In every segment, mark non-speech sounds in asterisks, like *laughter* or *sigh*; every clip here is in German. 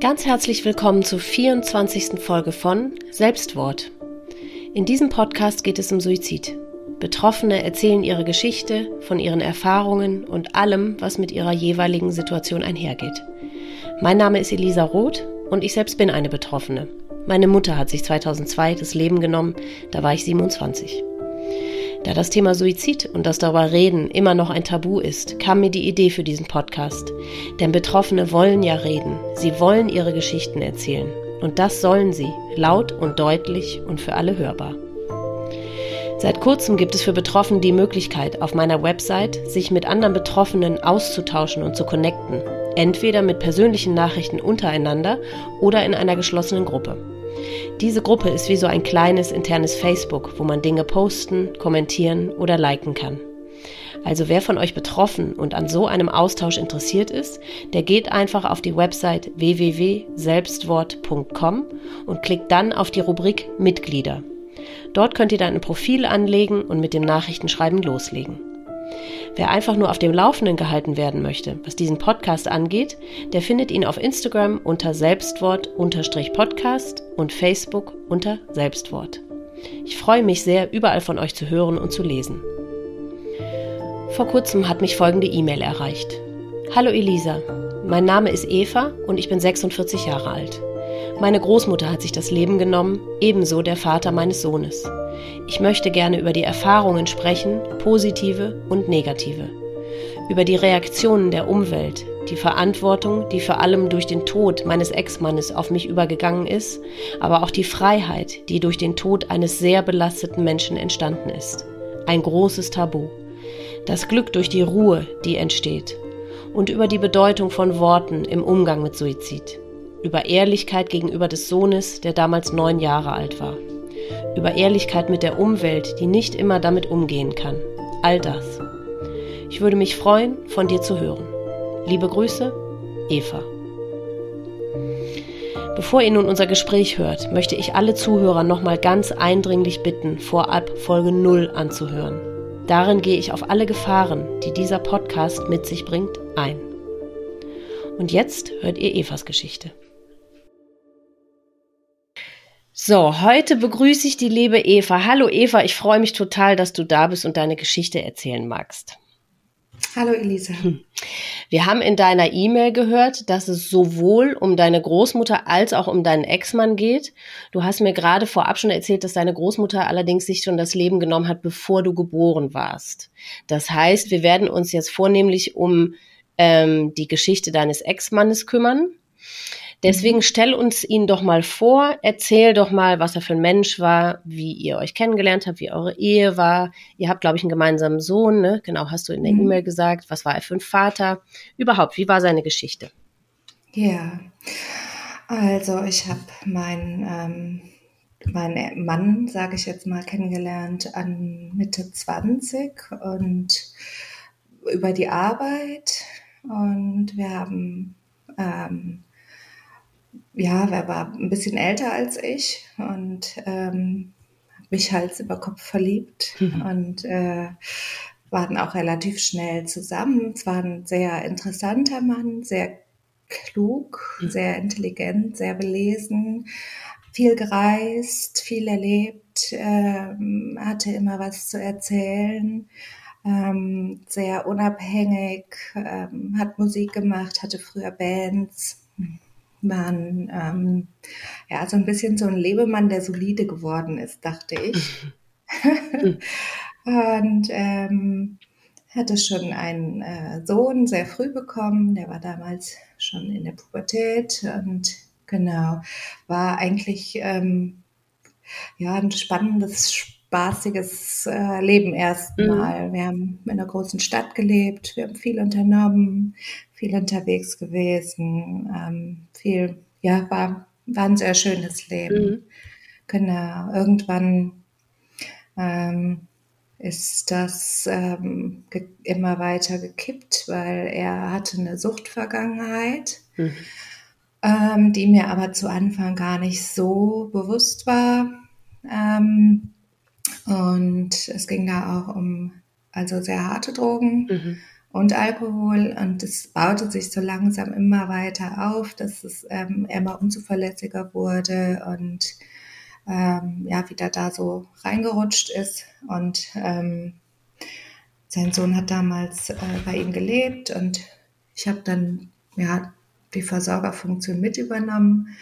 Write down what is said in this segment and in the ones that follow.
Ganz herzlich willkommen zur 24. Folge von Selbstwort. In diesem Podcast geht es um Suizid. Betroffene erzählen ihre Geschichte von ihren Erfahrungen und allem, was mit ihrer jeweiligen Situation einhergeht. Mein Name ist Elisa Roth und ich selbst bin eine Betroffene. Meine Mutter hat sich 2002 das Leben genommen, da war ich 27. Da das Thema Suizid und das darüber reden immer noch ein Tabu ist, kam mir die Idee für diesen Podcast. Denn Betroffene wollen ja reden, sie wollen ihre Geschichten erzählen. Und das sollen sie, laut und deutlich und für alle hörbar. Seit kurzem gibt es für Betroffene die Möglichkeit, auf meiner Website sich mit anderen Betroffenen auszutauschen und zu connecten. Entweder mit persönlichen Nachrichten untereinander oder in einer geschlossenen Gruppe. Diese Gruppe ist wie so ein kleines internes Facebook, wo man Dinge posten, kommentieren oder liken kann. Also wer von euch betroffen und an so einem Austausch interessiert ist, der geht einfach auf die Website www.selbstwort.com und klickt dann auf die Rubrik Mitglieder. Dort könnt ihr dann ein Profil anlegen und mit dem Nachrichtenschreiben loslegen. Wer einfach nur auf dem Laufenden gehalten werden möchte, was diesen Podcast angeht, der findet ihn auf Instagram unter Selbstwort-Podcast und Facebook unter Selbstwort. Ich freue mich sehr, überall von euch zu hören und zu lesen. Vor kurzem hat mich folgende E-Mail erreicht. Hallo Elisa, mein Name ist Eva und ich bin 46 Jahre alt. Meine Großmutter hat sich das Leben genommen, ebenso der Vater meines Sohnes. Ich möchte gerne über die Erfahrungen sprechen, positive und negative. Über die Reaktionen der Umwelt, die Verantwortung, die vor allem durch den Tod meines Ex-Mannes auf mich übergegangen ist, aber auch die Freiheit, die durch den Tod eines sehr belasteten Menschen entstanden ist. Ein großes Tabu. Das Glück durch die Ruhe, die entsteht. Und über die Bedeutung von Worten im Umgang mit Suizid über Ehrlichkeit gegenüber des Sohnes, der damals neun Jahre alt war, über Ehrlichkeit mit der Umwelt, die nicht immer damit umgehen kann. All das. Ich würde mich freuen, von dir zu hören. Liebe Grüße, Eva. Bevor ihr nun unser Gespräch hört, möchte ich alle Zuhörer nochmal ganz eindringlich bitten, vorab Folge 0 anzuhören. Darin gehe ich auf alle Gefahren, die dieser Podcast mit sich bringt, ein. Und jetzt hört ihr Evas Geschichte. So, heute begrüße ich die liebe Eva. Hallo Eva, ich freue mich total, dass du da bist und deine Geschichte erzählen magst. Hallo Elisa. Wir haben in deiner E-Mail gehört, dass es sowohl um deine Großmutter als auch um deinen Ex-Mann geht. Du hast mir gerade vorab schon erzählt, dass deine Großmutter allerdings sich schon das Leben genommen hat, bevor du geboren warst. Das heißt, wir werden uns jetzt vornehmlich um ähm, die Geschichte deines Ex-Mannes kümmern. Deswegen stell uns ihn doch mal vor, erzähl doch mal, was er für ein Mensch war, wie ihr euch kennengelernt habt, wie eure Ehe war. Ihr habt, glaube ich, einen gemeinsamen Sohn, ne? Genau, hast du in der mhm. E-Mail gesagt. Was war er für ein Vater? Überhaupt, wie war seine Geschichte? Ja, also ich habe meinen ähm, mein Mann, sage ich jetzt mal, kennengelernt an Mitte 20 und über die Arbeit. Und wir haben ähm, ja, er war ein bisschen älter als ich und ähm, mich Hals über Kopf verliebt mhm. und äh, waren auch relativ schnell zusammen. Es war ein sehr interessanter Mann, sehr klug, mhm. sehr intelligent, sehr belesen, viel gereist, viel erlebt, ähm, hatte immer was zu erzählen, ähm, sehr unabhängig, ähm, hat Musik gemacht, hatte früher Bands man ähm, ja so ein bisschen so ein Lebemann, der solide geworden ist, dachte ich. *laughs* und ähm, hatte schon einen äh, Sohn sehr früh bekommen, der war damals schon in der Pubertät und genau, war eigentlich ähm, ja ein spannendes, spaßiges äh, Leben erstmal. Mhm. Wir haben in einer großen Stadt gelebt, wir haben viel unternommen, viel unterwegs gewesen, ähm, viel, ja, war, war ein sehr schönes Leben. Mhm. Genau, irgendwann ähm, ist das ähm, immer weiter gekippt, weil er hatte eine Suchtvergangenheit, mhm. ähm, die mir aber zu Anfang gar nicht so bewusst war. Ähm, und es ging da auch um also sehr harte Drogen. Mhm und Alkohol. Und es baute sich so langsam immer weiter auf, dass es ähm, immer unzuverlässiger wurde und ähm, ja, wieder da so reingerutscht ist. Und ähm, sein Sohn hat damals äh, bei ihm gelebt und ich habe dann ja die Versorgerfunktion mit übernommen.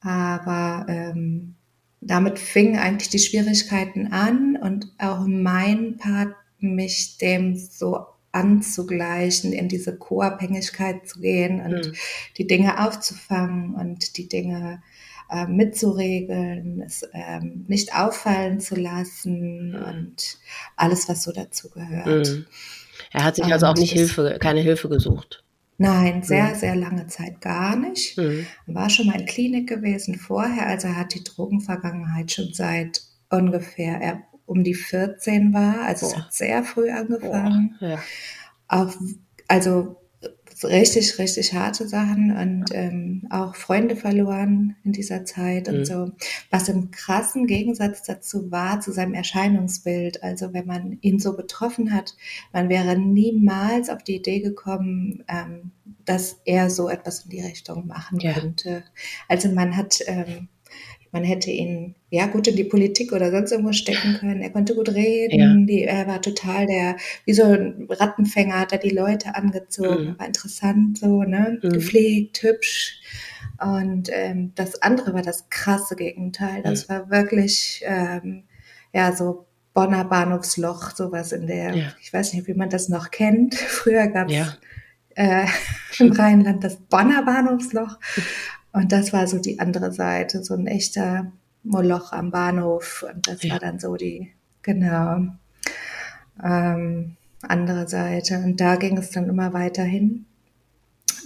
Aber ähm, damit fingen eigentlich die Schwierigkeiten an und auch mein Part, mich dem so anzugleichen, in diese Co-Abhängigkeit zu gehen und mhm. die Dinge aufzufangen und die Dinge äh, mitzuregeln, es ähm, nicht auffallen zu lassen mhm. und alles, was so dazu gehört. Mhm. Er hat sich also auch nicht Hilfe, keine Hilfe gesucht. Nein, sehr, sehr lange Zeit gar nicht. Mhm. War schon mal in Klinik gewesen vorher, also er hat die Drogenvergangenheit schon seit ungefähr er um die 14 war. Also Boah. es hat sehr früh angefangen. Boah, ja. Auch, also richtig, richtig harte Sachen und ähm, auch Freunde verloren in dieser Zeit mhm. und so. Was im krassen Gegensatz dazu war, zu seinem Erscheinungsbild. Also wenn man ihn so betroffen hat, man wäre niemals auf die Idee gekommen, ähm, dass er so etwas in die Richtung machen ja. könnte. Also man hat ähm, man hätte ihn ja gut in die Politik oder sonst irgendwo stecken können. Er konnte gut reden. Ja. Die, er war total der, wie so ein Rattenfänger, hat er die Leute angezogen. Mhm. War interessant, so, ne? Mhm. Gepflegt, hübsch. Und ähm, das andere war das krasse Gegenteil. Das mhm. war wirklich, ähm, ja, so Bonner Bahnhofsloch, sowas in der, ja. ich weiß nicht, wie man das noch kennt. *laughs* Früher gab es ja. äh, *laughs* im Rheinland das Bonner Bahnhofsloch. Und das war so die andere Seite, so ein echter Moloch am Bahnhof. Und das ja. war dann so die, genau, ähm, andere Seite. Und da ging es dann immer weiter hin,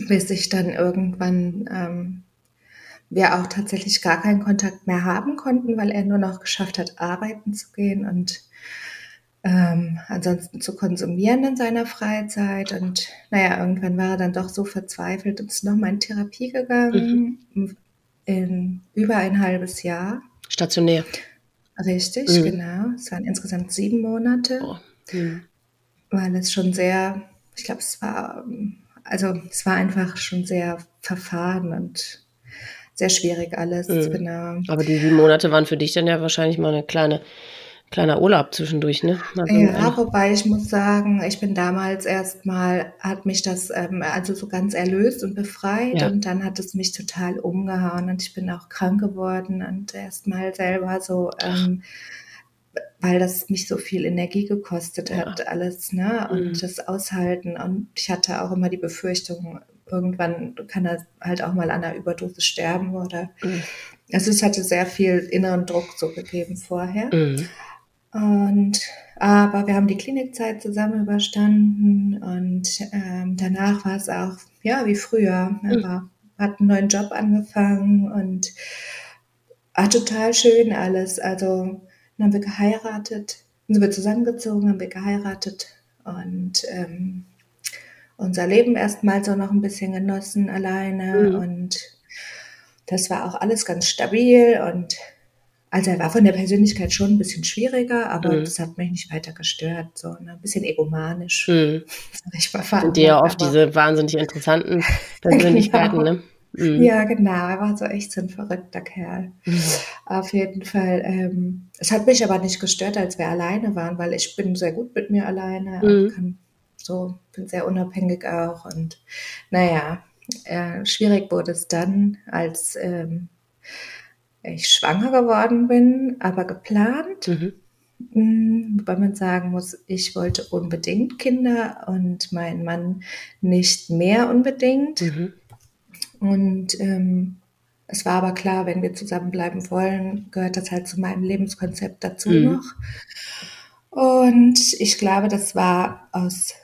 bis ich dann irgendwann ähm, wir auch tatsächlich gar keinen Kontakt mehr haben konnten, weil er nur noch geschafft hat, arbeiten zu gehen und ähm, ansonsten zu konsumieren in seiner Freizeit. Und naja, irgendwann war er dann doch so verzweifelt und ist nochmal in Therapie gegangen, mhm. in über ein halbes Jahr. Stationär. Richtig, mhm. genau. Es waren insgesamt sieben Monate, oh. mhm. weil es schon sehr, ich glaube, es war, also es war einfach schon sehr verfahren und sehr schwierig alles, mhm. genau. Aber die sieben Monate waren für dich dann ja wahrscheinlich mal eine kleine kleiner Urlaub zwischendurch, ne? Also, ja, wobei ich muss sagen, ich bin damals erstmal, hat mich das ähm, also so ganz erlöst und befreit ja. und dann hat es mich total umgehauen und ich bin auch krank geworden und erstmal selber so, ähm, weil das mich so viel Energie gekostet ja. hat, alles, ne? Und mhm. das Aushalten und ich hatte auch immer die Befürchtung, irgendwann kann er halt auch mal an einer Überdosis sterben oder mhm. also es hatte sehr viel inneren Druck so gegeben vorher. Mhm. Und aber wir haben die Klinikzeit zusammen überstanden und ähm, danach war es auch ja wie früher. Er mhm. war, hat einen neuen Job angefangen und war total schön alles. Also dann haben wir geheiratet, dann sind wir zusammengezogen, haben wir geheiratet und ähm, unser Leben erstmal so noch ein bisschen genossen alleine mhm. und das war auch alles ganz stabil und also er war von der Persönlichkeit schon ein bisschen schwieriger, aber mhm. das hat mich nicht weiter gestört. So ne? ein bisschen egomanisch. Mhm. *laughs* Ich Sind die ja oft diese wahnsinnig interessanten *laughs* Persönlichkeiten, genau. ne? Mhm. Ja, genau. Er war so echt so ein verrückter Kerl. Mhm. Auf jeden Fall. Ähm, es hat mich aber nicht gestört, als wir alleine waren, weil ich bin sehr gut mit mir alleine. Mhm. Kann so, bin sehr unabhängig auch. Und naja, äh, schwierig wurde es dann, als ähm, ich schwanger geworden bin, aber geplant. Mhm. Mm, wobei man sagen muss, ich wollte unbedingt Kinder und mein Mann nicht mehr unbedingt. Mhm. Und ähm, es war aber klar, wenn wir zusammenbleiben wollen, gehört das halt zu meinem Lebenskonzept dazu mhm. noch. Und ich glaube, das war aus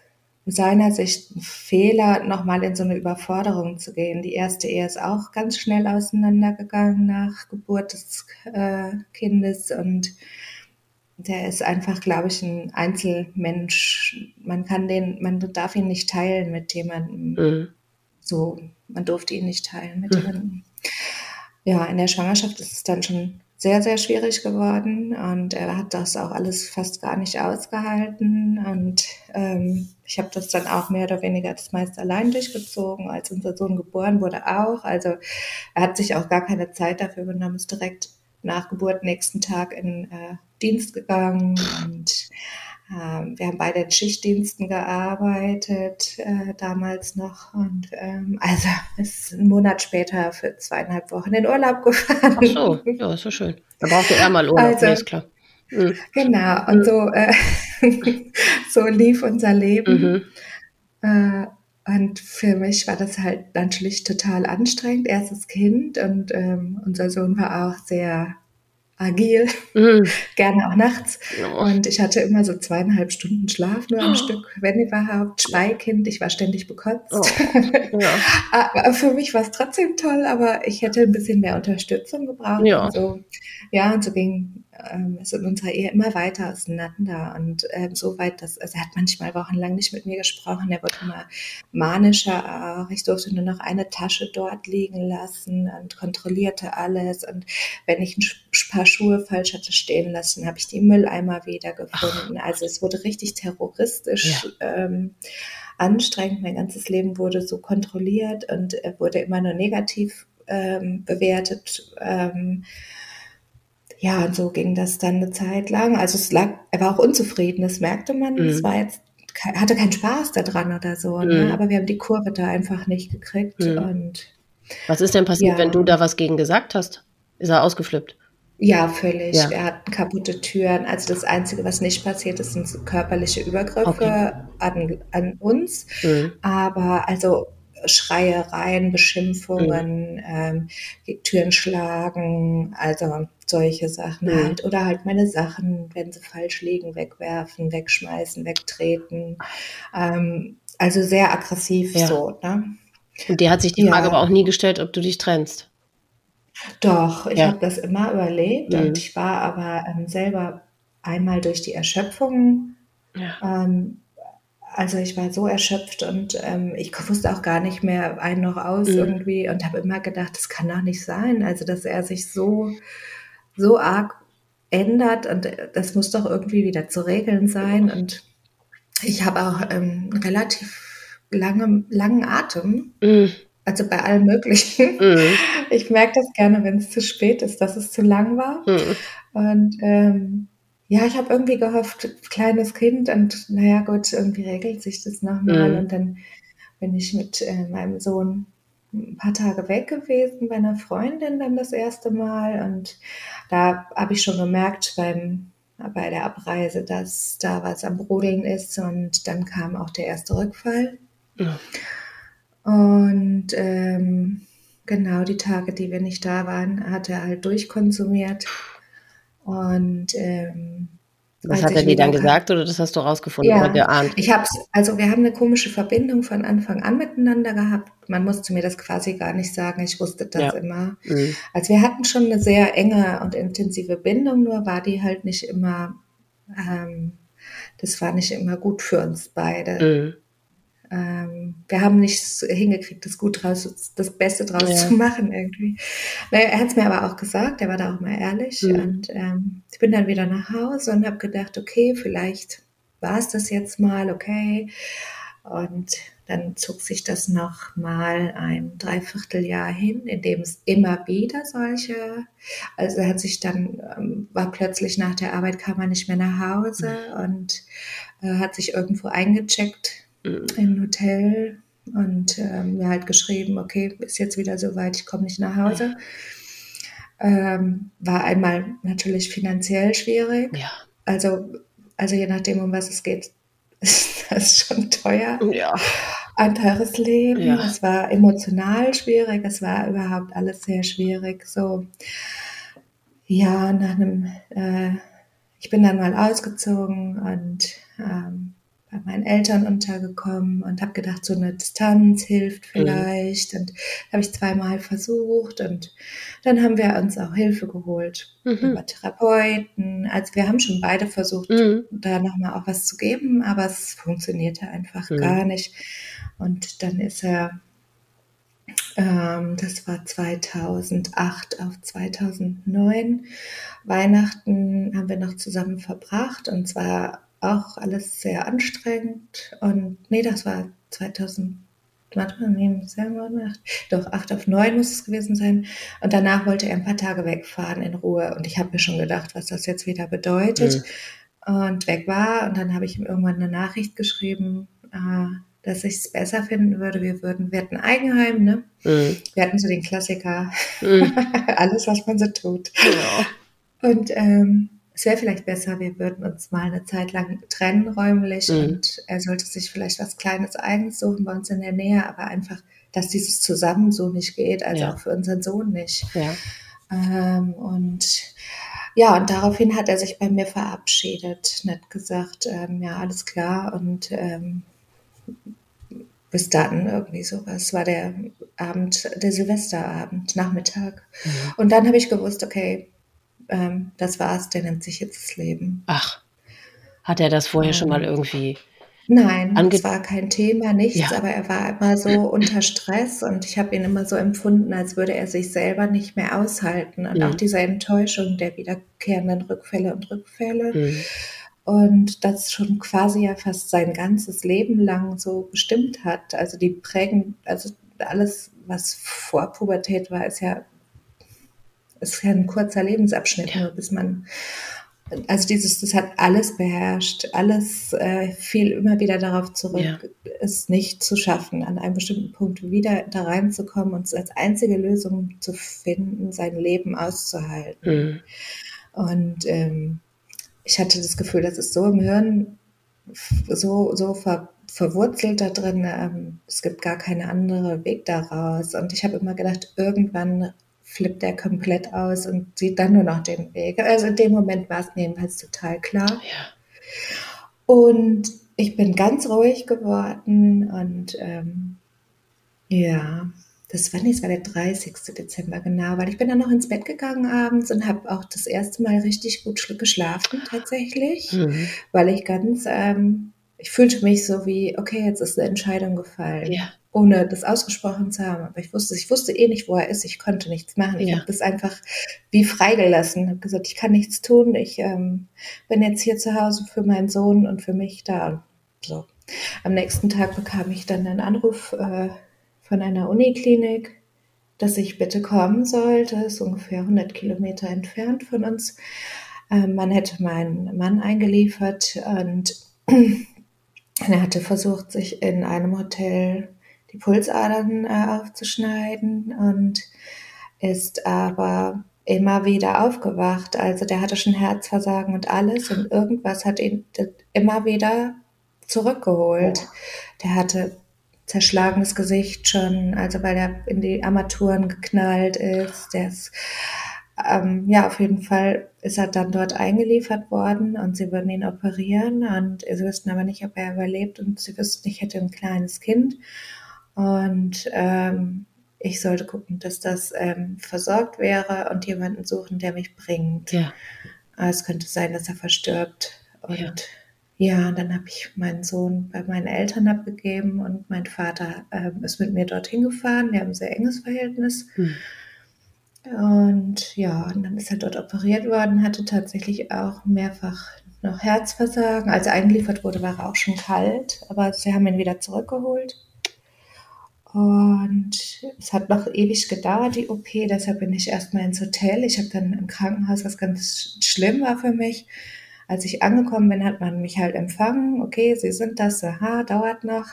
seiner Sicht ein Fehler, nochmal in so eine Überforderung zu gehen. Die erste Ehe ist auch ganz schnell auseinandergegangen nach Geburt des äh, Kindes und der ist einfach, glaube ich, ein Einzelmensch. Man kann den, man darf ihn nicht teilen mit jemandem. Mhm. So, man durfte ihn nicht teilen mit mhm. jemandem. Ja, in der Schwangerschaft ist es dann schon sehr, sehr schwierig geworden und er hat das auch alles fast gar nicht ausgehalten und ähm, ich habe das dann auch mehr oder weniger das meiste allein durchgezogen, als unser Sohn geboren wurde auch. Also er hat sich auch gar keine Zeit dafür genommen, ist direkt nach Geburt nächsten Tag in äh, Dienst gegangen und wir haben beide in Schichtdiensten gearbeitet, äh, damals noch. Und ähm, *laughs* also ist ein Monat später für zweieinhalb Wochen in Urlaub gefahren. Ach so, ja, ist so schön. Da braucht er mal Urlaub, also, ist klar. Mhm. Genau, und mhm. so, äh, *laughs* so lief unser Leben. Mhm. Äh, und für mich war das halt natürlich total anstrengend, erstes Kind. Und ähm, unser Sohn war auch sehr agil, mm. *laughs* gerne auch nachts. Oh. Und ich hatte immer so zweieinhalb Stunden Schlaf nur am oh. Stück, wenn überhaupt. Speikind, ich war ständig bekotzt. Oh. *laughs* Ja. für mich war es trotzdem toll, aber ich hätte ein bisschen mehr Unterstützung gebraucht. Ja, und so, ja, und so ging ähm, es in unserer Ehe immer weiter auseinander und ähm, so weit, dass also er hat manchmal wochenlang nicht mit mir gesprochen. Er wurde immer manischer auch. Ich durfte nur noch eine Tasche dort liegen lassen und kontrollierte alles. Und wenn ich ein paar Schuhe falsch hatte stehen lassen, habe ich die Mülleimer wiedergefunden. Also es wurde richtig terroristisch. Ja. Ähm, anstrengend. Mein ganzes Leben wurde so kontrolliert und er wurde immer nur negativ ähm, bewertet. Ähm, ja, und so ging das dann eine Zeit lang. Also es lag, er war auch unzufrieden, das merkte man. Mhm. Es war jetzt, hatte keinen Spaß daran oder so, ne? mhm. ne? aber wir haben die Kurve da einfach nicht gekriegt. Mhm. Und was ist denn passiert, ja. wenn du da was gegen gesagt hast? Ist er ausgeflippt? Ja, völlig. Ja. Wir hatten kaputte Türen. Also das Einzige, was nicht passiert ist, sind körperliche Übergriffe okay. an, an uns. Mhm. Aber also Schreiereien, Beschimpfungen, mhm. ähm, Türen schlagen, also solche Sachen mhm. halt. Oder halt meine Sachen, wenn sie falsch liegen, wegwerfen, wegschmeißen, wegtreten. Ähm, also sehr aggressiv ja. so. Ne? Und dir hat sich die ja. Frage aber auch nie gestellt, ob du dich trennst. Doch, ich ja. habe das immer überlebt mhm. und ich war aber ähm, selber einmal durch die Erschöpfung ja. ähm, also ich war so erschöpft und ähm, ich wusste auch gar nicht mehr ein noch aus mhm. irgendwie und habe immer gedacht, das kann doch nicht sein. Also dass er sich so, so arg ändert und das muss doch irgendwie wieder zu regeln sein. Und ich habe auch ähm, relativ lange, langen Atem. Mhm. Also bei allem Möglichen. Mhm. Ich merke das gerne, wenn es zu spät ist, dass es zu lang war. Mhm. Und ähm, ja, ich habe irgendwie gehofft, kleines Kind und naja gut, irgendwie regelt sich das nochmal. Mhm. Und dann bin ich mit äh, meinem Sohn ein paar Tage weg gewesen bei einer Freundin dann das erste Mal. Und da habe ich schon gemerkt beim, bei der Abreise, dass da was am Brodeln ist. Und dann kam auch der erste Rückfall. Ja. Und ähm, genau die Tage, die wir nicht da waren, hat er halt durchkonsumiert. Und ähm, was hat er dir dann gesagt oder das hast du rausgefunden ja, oder geahnt? Ich hab's, also wir haben eine komische Verbindung von Anfang an miteinander gehabt. Man musste mir das quasi gar nicht sagen, ich wusste das ja. immer. Mhm. Also wir hatten schon eine sehr enge und intensive Bindung, nur war die halt nicht immer, ähm, das war nicht immer gut für uns beide. Mhm wir haben nicht hingekriegt, das gut draus, das Beste draus ja. zu machen irgendwie. Naja, er hat es mir aber auch gesagt, er war da auch mal ehrlich. Mhm. Und ähm, ich bin dann wieder nach Hause und habe gedacht, okay, vielleicht war es das jetzt mal, okay. Und dann zog sich das noch mal ein Dreivierteljahr hin, in dem es immer wieder solche, also hat sich dann, ähm, war plötzlich nach der Arbeit, kam er nicht mehr nach Hause mhm. und äh, hat sich irgendwo eingecheckt mhm. im Hotel und ähm, mir halt geschrieben, okay, ist jetzt wieder soweit, ich komme nicht nach Hause. Ähm, war einmal natürlich finanziell schwierig. Ja. Also, also je nachdem, um was es geht, *laughs* ist das schon teuer. Ja. Ein teures Leben. Ja. Es war emotional schwierig. Es war überhaupt alles sehr schwierig. So, ja, nach einem, äh, ich bin dann mal ausgezogen und ähm, bei meinen Eltern untergekommen und habe gedacht, so eine Distanz hilft mhm. vielleicht. Mhm. Und habe ich zweimal versucht und dann haben wir uns auch Hilfe geholt mhm. über Therapeuten. Also wir haben schon beide versucht, mhm. da nochmal auch was zu geben, aber es funktionierte einfach mhm. gar nicht. Und dann ist er Ähm, das war 2008 auf 2009. Weihnachten haben wir noch zusammen verbracht und zwar auch alles sehr anstrengend. Und nee, das war 2000. Warte mal, nee, doch 8 auf 9 muss es gewesen sein. Und danach wollte er ein paar Tage wegfahren in Ruhe. Und ich habe mir schon gedacht, was das jetzt wieder bedeutet. Mhm. Und weg war. Und dann habe ich ihm irgendwann eine Nachricht geschrieben, äh, dass ich es besser finden würde. Wir würden, wir hatten Eigenheim, ne? Mhm. Wir hatten so den Klassiker, mhm. *laughs* alles, was man so tut. Ja. Und ähm, es wäre vielleicht besser, wir würden uns mal eine Zeit lang trennen räumlich mhm. und er sollte sich vielleicht was Kleines eigenes suchen bei uns in der Nähe, aber einfach, dass dieses zusammen so nicht geht, also ja. auch für unseren Sohn nicht. Ja. Ähm, und ja, und daraufhin hat er sich bei mir verabschiedet hat gesagt, ähm, ja, alles klar und ähm, bis dann irgendwie sowas. War der Abend, der Silvesterabend, Nachmittag. Mhm. Und dann habe ich gewusst, okay, ähm, das war's, der nimmt sich jetzt das Leben. Ach, hat er das vorher ähm, schon mal irgendwie? Nein, es war kein Thema, nichts, ja. aber er war immer so *laughs* unter Stress und ich habe ihn immer so empfunden, als würde er sich selber nicht mehr aushalten und mhm. auch diese Enttäuschung der wiederkehrenden Rückfälle und Rückfälle. Mhm und das schon quasi ja fast sein ganzes Leben lang so bestimmt hat. Also die prägen, also alles, was vor Pubertät war, ist ja, ist ja ein kurzer Lebensabschnitt, ja. bis man, also dieses, das hat alles beherrscht, alles äh, fiel immer wieder darauf zurück, ja. es nicht zu schaffen, an einem bestimmten Punkt wieder da reinzukommen und als einzige Lösung zu finden, sein Leben auszuhalten. Mhm. Und ähm, ich hatte das Gefühl, das ist so im Hirn so, so ver, verwurzelt da drin, ähm, es gibt gar keinen anderen Weg daraus. Und ich habe immer gedacht, irgendwann flippt er komplett aus und sieht dann nur noch den Weg. Also in dem Moment war es jedenfalls total klar. Ja. Und ich bin ganz ruhig geworden und ähm, ja, das war nicht, war der 30. Dezember, genau, weil ich bin dann noch ins Bett gegangen abends und habe auch das erste Mal richtig gut geschlafen tatsächlich, mhm. weil ich ganz, ähm, ich fühlte mich so wie, okay, jetzt ist eine Entscheidung gefallen. Ja. Ohne das ausgesprochen zu haben. Aber ich wusste, ich wusste eh nicht, wo er ist. Ich konnte nichts machen. Ich ja. habe das einfach wie freigelassen. Ich habe gesagt, ich kann nichts tun. Ich ähm, bin jetzt hier zu Hause für meinen Sohn und für mich da. So. Am nächsten Tag bekam ich dann einen Anruf äh, von einer Uniklinik, dass ich bitte kommen sollte. Ist ungefähr 100 Kilometer entfernt von uns. Ähm, man hätte meinen Mann eingeliefert und *clears throat* er hatte versucht, sich in einem Hotel die Pulsadern äh, aufzuschneiden und ist aber immer wieder aufgewacht. Also der hatte schon Herzversagen und alles und irgendwas hat ihn immer wieder zurückgeholt. Der hatte zerschlagenes Gesicht schon, also weil er in die Armaturen geknallt ist. Der ist, ähm, ja, auf jeden Fall ist er dann dort eingeliefert worden und sie würden ihn operieren und sie wüssten aber nicht, ob er überlebt und sie wüssten, ich hätte ein kleines Kind und ähm, ich sollte gucken, dass das ähm, versorgt wäre und jemanden suchen, der mich bringt. Ja. Es könnte sein, dass er verstirbt und ja. Ja, dann habe ich meinen Sohn bei meinen Eltern abgegeben und mein Vater äh, ist mit mir dorthin gefahren. Wir haben ein sehr enges Verhältnis. Hm. Und ja, und dann ist er dort operiert worden, hatte tatsächlich auch mehrfach noch Herzversagen. Als er eingeliefert wurde, war er auch schon kalt, aber sie haben ihn wieder zurückgeholt. Und es hat noch ewig gedauert, die OP, deshalb bin ich erstmal ins Hotel. Ich habe dann im Krankenhaus, was ganz schlimm war für mich, als ich angekommen bin, hat man mich halt empfangen. Okay, Sie sind das, aha, dauert noch.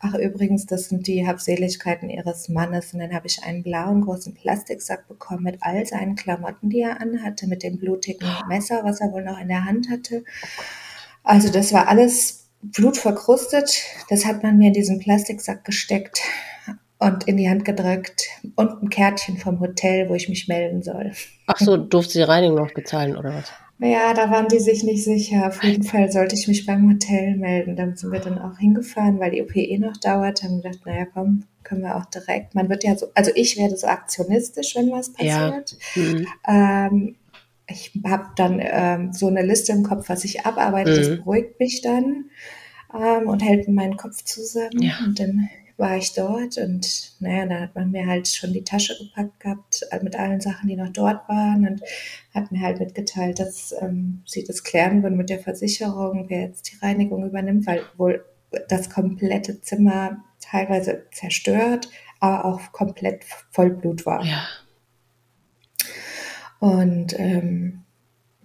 Ach, übrigens, das sind die Habseligkeiten Ihres Mannes. Und dann habe ich einen blauen großen Plastiksack bekommen mit all seinen Klamotten, die er anhatte, mit dem blutigen Messer, was er wohl noch in der Hand hatte. Also das war alles blutverkrustet. Das hat man mir in diesen Plastiksack gesteckt und in die Hand gedrückt und ein Kärtchen vom Hotel, wo ich mich melden soll. Ach so, durfte die Reinigung noch bezahlen oder was? Ja, da waren die sich nicht sicher. Auf jeden Fall sollte ich mich beim Hotel melden. Dann sind wir dann auch hingefahren, weil die OP eh noch dauert. Haben gedacht, naja, komm, können wir auch direkt. Man wird ja so, also ich werde so aktionistisch, wenn was passiert. Ja. Mhm. Ähm, ich habe dann ähm, so eine Liste im Kopf, was ich abarbeite. Mhm. Das beruhigt mich dann ähm, und hält meinen Kopf zusammen. Ja. Und dann war ich dort und naja, da hat man mir halt schon die Tasche gepackt gehabt äh, mit allen Sachen, die noch dort waren und hat mir halt mitgeteilt, dass ähm, sie das klären würden mit der Versicherung, wer jetzt die Reinigung übernimmt, weil wohl das komplette Zimmer teilweise zerstört, aber auch komplett voll Blut war. Ja. Und ähm,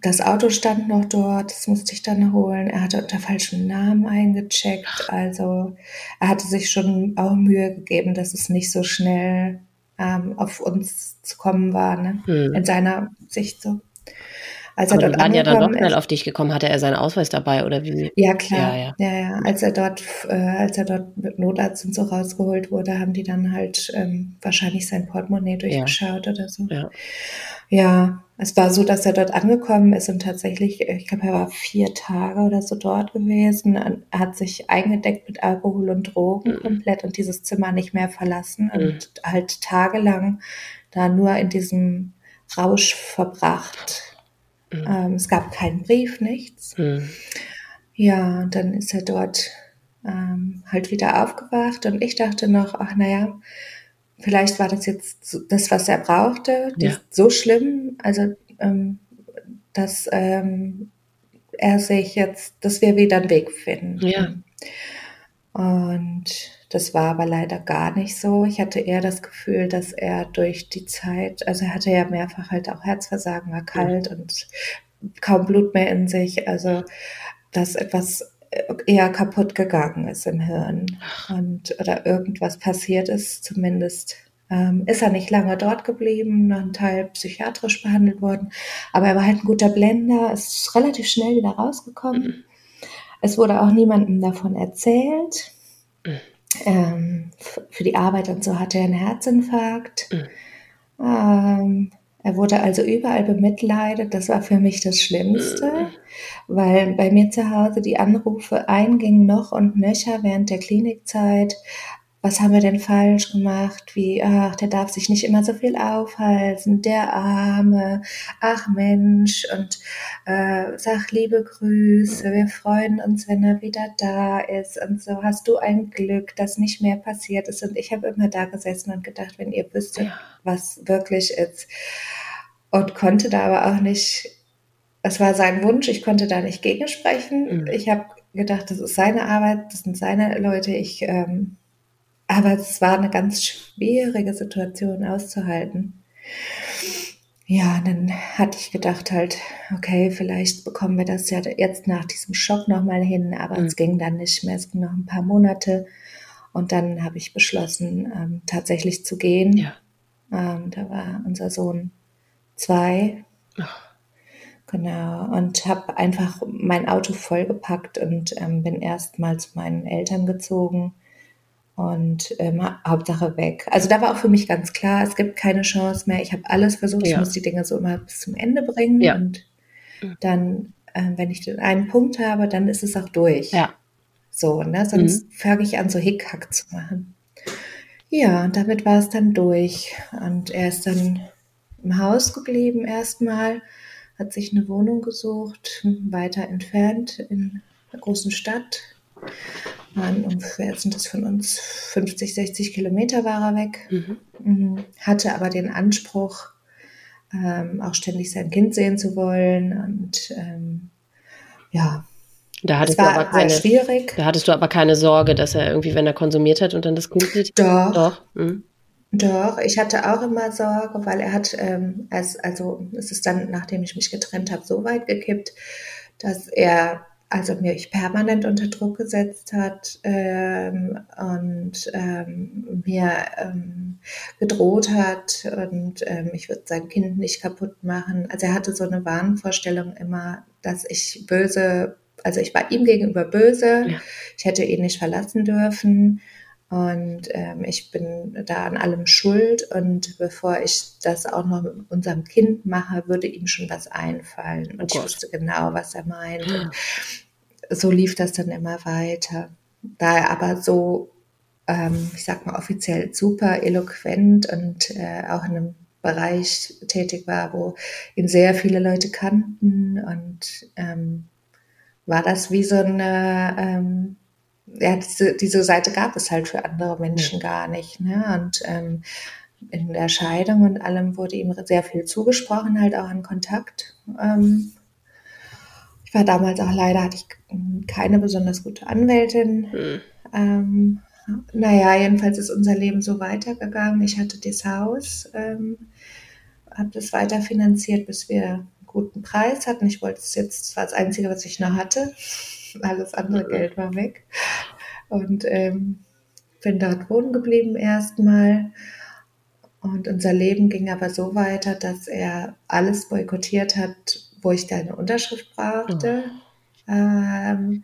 das Auto stand noch dort, das musste ich dann holen. Er hatte unter falschem Namen eingecheckt. Also er hatte sich schon auch Mühe gegeben, dass es nicht so schnell ähm, auf uns zu kommen war, ne? Hm. in seiner Sicht so. Als Aber er dort waren ja dann doch schnell auf dich gekommen. Hatte er seinen Ausweis dabei oder wie? Ja, klar. Ja, ja. ja, ja. Als er dort, äh, als er dort mit Notarzt und so rausgeholt wurde, haben die dann halt ähm, wahrscheinlich sein Portemonnaie durchgeschaut ja. oder so. Ja. ja, es war so, dass er dort angekommen ist und tatsächlich, ich glaube, er war vier Tage oder so dort gewesen. Er hat sich eingedeckt mit Alkohol und Drogen mhm. komplett und dieses Zimmer nicht mehr verlassen mhm. und halt tagelang da nur in diesem Rausch verbracht. Mhm. Ähm, es gab keinen Brief, nichts. Mhm. Ja, und dann ist er dort ähm, halt wieder aufgewacht und ich dachte noch, ach naja, vielleicht war das jetzt das, was er brauchte. Ja. so schlimm, also ähm, dass ähm, er sich jetzt, dass wir wieder einen Weg finden. Ja. Und das war aber leider gar nicht so. Ich hatte eher das Gefühl, dass er durch die Zeit, also er hatte ja mehrfach halt auch Herzversagen, war kalt ja. und kaum Blut mehr in sich. Also dass etwas eher kaputt gegangen ist im Hirn und oder irgendwas passiert ist, zumindest ähm, ist er nicht lange dort geblieben, noch ein Teil psychiatrisch behandelt worden, aber er war halt ein guter Blender, ist relativ schnell wieder rausgekommen. Mhm. Es wurde auch niemandem davon erzählt. Mhm. Ähm, für die Arbeit und so hatte er einen Herzinfarkt. Mhm. Ähm, er wurde also überall bemitleidet. Das war für mich das Schlimmste, mhm. Weil bei mir zu Hause die Anrufe eingingen noch und nöcher während der Klinikzeit was haben wir denn falsch gemacht? Wie, ach, der darf sich nicht immer so viel aufhalten, der Arme, ach Mensch, und äh, sag liebe Grüße, wir freuen uns, wenn er wieder da ist und so. Hast du ein Glück, dass nicht mehr passiert ist? Und ich habe immer da gesessen und gedacht, wenn ihr wüsstet, ja. was wirklich ist. Und konnte da aber auch nicht, es war sein Wunsch, ich konnte da nicht gegensprechen. Mhm. Ich habe gedacht, das ist seine Arbeit, das sind seine Leute, ich ähm, aber es war eine ganz schwierige Situation auszuhalten. Ja, dann hatte ich gedacht halt, okay, vielleicht bekommen wir das ja jetzt nach diesem Schock nochmal hin, aber mhm. es ging dann nicht mehr. Es ging noch ein paar Monate und dann habe ich beschlossen, ähm, tatsächlich zu gehen. Ja. Ähm, da war unser Sohn zwei. Ach. Genau, und habe einfach mein Auto vollgepackt und ähm, bin erst mal zu meinen Eltern gezogen und ähm, Hauptsache weg. Also da war auch für mich ganz klar, es gibt keine Chance mehr. Ich habe alles versucht, ja. ich muss die Dinge so immer bis zum Ende bringen ja. und dann, äh, wenn ich den einen Punkt habe, dann ist es auch durch. Ja. So, ne? Sonst mhm. fange ich an, so Hickhack zu machen. Ja, und damit war es dann durch. Und er ist dann im Haus geblieben erstmal, hat sich eine Wohnung gesucht, weiter entfernt in einer großen Stadt waren ungefähr, sind das von uns 50, 60 Kilometer war er weg, mhm. mhm. hatte aber den Anspruch, ähm, auch ständig sein Kind sehen zu wollen und ähm, ja, da hattest, war, du aber keine, schwierig. da hattest du aber keine Sorge, dass er irgendwie, wenn er konsumiert hat und dann das Kind sieht? Doch. Doch. Mhm. Doch, ich hatte auch immer Sorge, weil er hat, ähm, als, also es ist dann, nachdem ich mich getrennt habe, so weit gekippt, dass er also mich permanent unter Druck gesetzt hat ähm, und ähm, mir ähm, gedroht hat und ähm, ich würde sein Kind nicht kaputt machen. Also er hatte so eine Wahnvorstellung immer, dass ich böse, also ich war ihm gegenüber böse, ja. ich hätte ihn nicht verlassen dürfen und ähm, ich bin da an allem schuld. Und bevor ich das auch noch mit unserem Kind mache, würde ihm schon was einfallen. Und oh ich wusste genau, was er meint. Und so lief das dann immer weiter. Da er aber so, ähm, ich sag mal, offiziell super eloquent und äh, auch in einem Bereich tätig war, wo ihn sehr viele Leute kannten und ähm, war das wie so eine, ähm, ja, diese, diese Seite gab es halt für andere Menschen gar nicht. Ne? Und ähm, in der Scheidung und allem wurde ihm sehr viel zugesprochen, halt auch an Kontakt. Ähm, ich war damals auch leider, hatte ich keine besonders gute Anwältin. Mhm. Ähm, naja, jedenfalls ist unser Leben so weitergegangen. Ich hatte das Haus, ähm, habe das weiter finanziert, bis wir einen guten Preis hatten. Ich wollte es jetzt, das war das Einzige, was ich noch hatte. Alles andere. Geld war weg. Und ähm, bin dort wohnen geblieben erstmal. Und unser Leben ging aber so weiter, dass er alles boykottiert hat, wo ich deine Unterschrift brauchte. Oh. Ähm,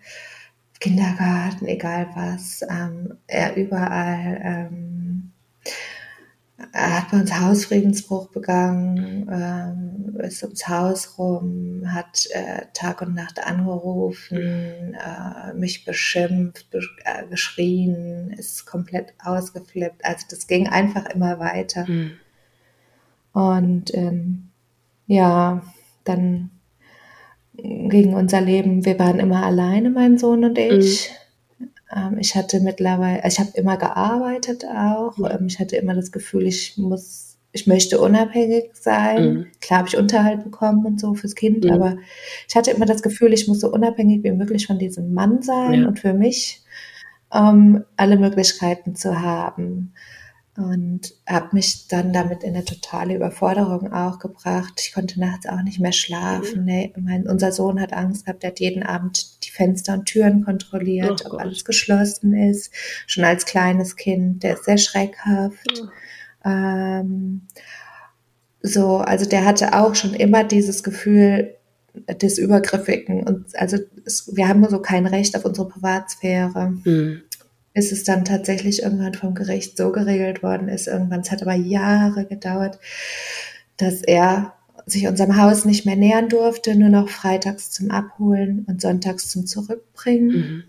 Kindergarten, egal was. Ähm, er überall ähm, er hat bei uns Hausfriedensbruch begangen, ähm, ist ums Haus rum, hat äh, Tag und Nacht angerufen, äh, mich beschimpft, besch äh, geschrien, ist komplett ausgeflippt. Also das ging einfach immer weiter. Mhm. Und ähm, ja, dann ging unser Leben, wir waren immer alleine, mein Sohn und ich. Mhm ich hatte mittlerweile, also ich habe immer gearbeitet auch. Ähm, ich hatte immer das Gefühl, ich muss, ich möchte unabhängig sein. Mhm. Klar habe ich Unterhalt bekommen und so fürs Kind, mhm. aber ich hatte immer das Gefühl, ich muss so unabhängig wie möglich von diesem Mann sein ja. und für mich ähm, alle Möglichkeiten zu haben und habe mich dann damit in eine totale Überforderung auch gebracht. Ich konnte nachts auch nicht mehr schlafen. Mhm. Nee, mein, unser Sohn hat Angst gehabt, der hat jeden Abend die Fenster und Türen kontrolliert, oh ob alles geschlossen ist. Schon als kleines Kind, der ist sehr schreckhaft. Mhm. Ähm, so, also der hatte auch schon immer dieses Gefühl des Übergriffigen und also es, wir haben so kein Recht auf unsere Privatsphäre. Mhm ist es dann tatsächlich irgendwann vom Gericht so geregelt worden ist. Irgendwann, es hat aber Jahre gedauert, dass er sich unserem Haus nicht mehr nähern durfte, nur noch freitags zum Abholen und sonntags zum Zurückbringen. Mhm.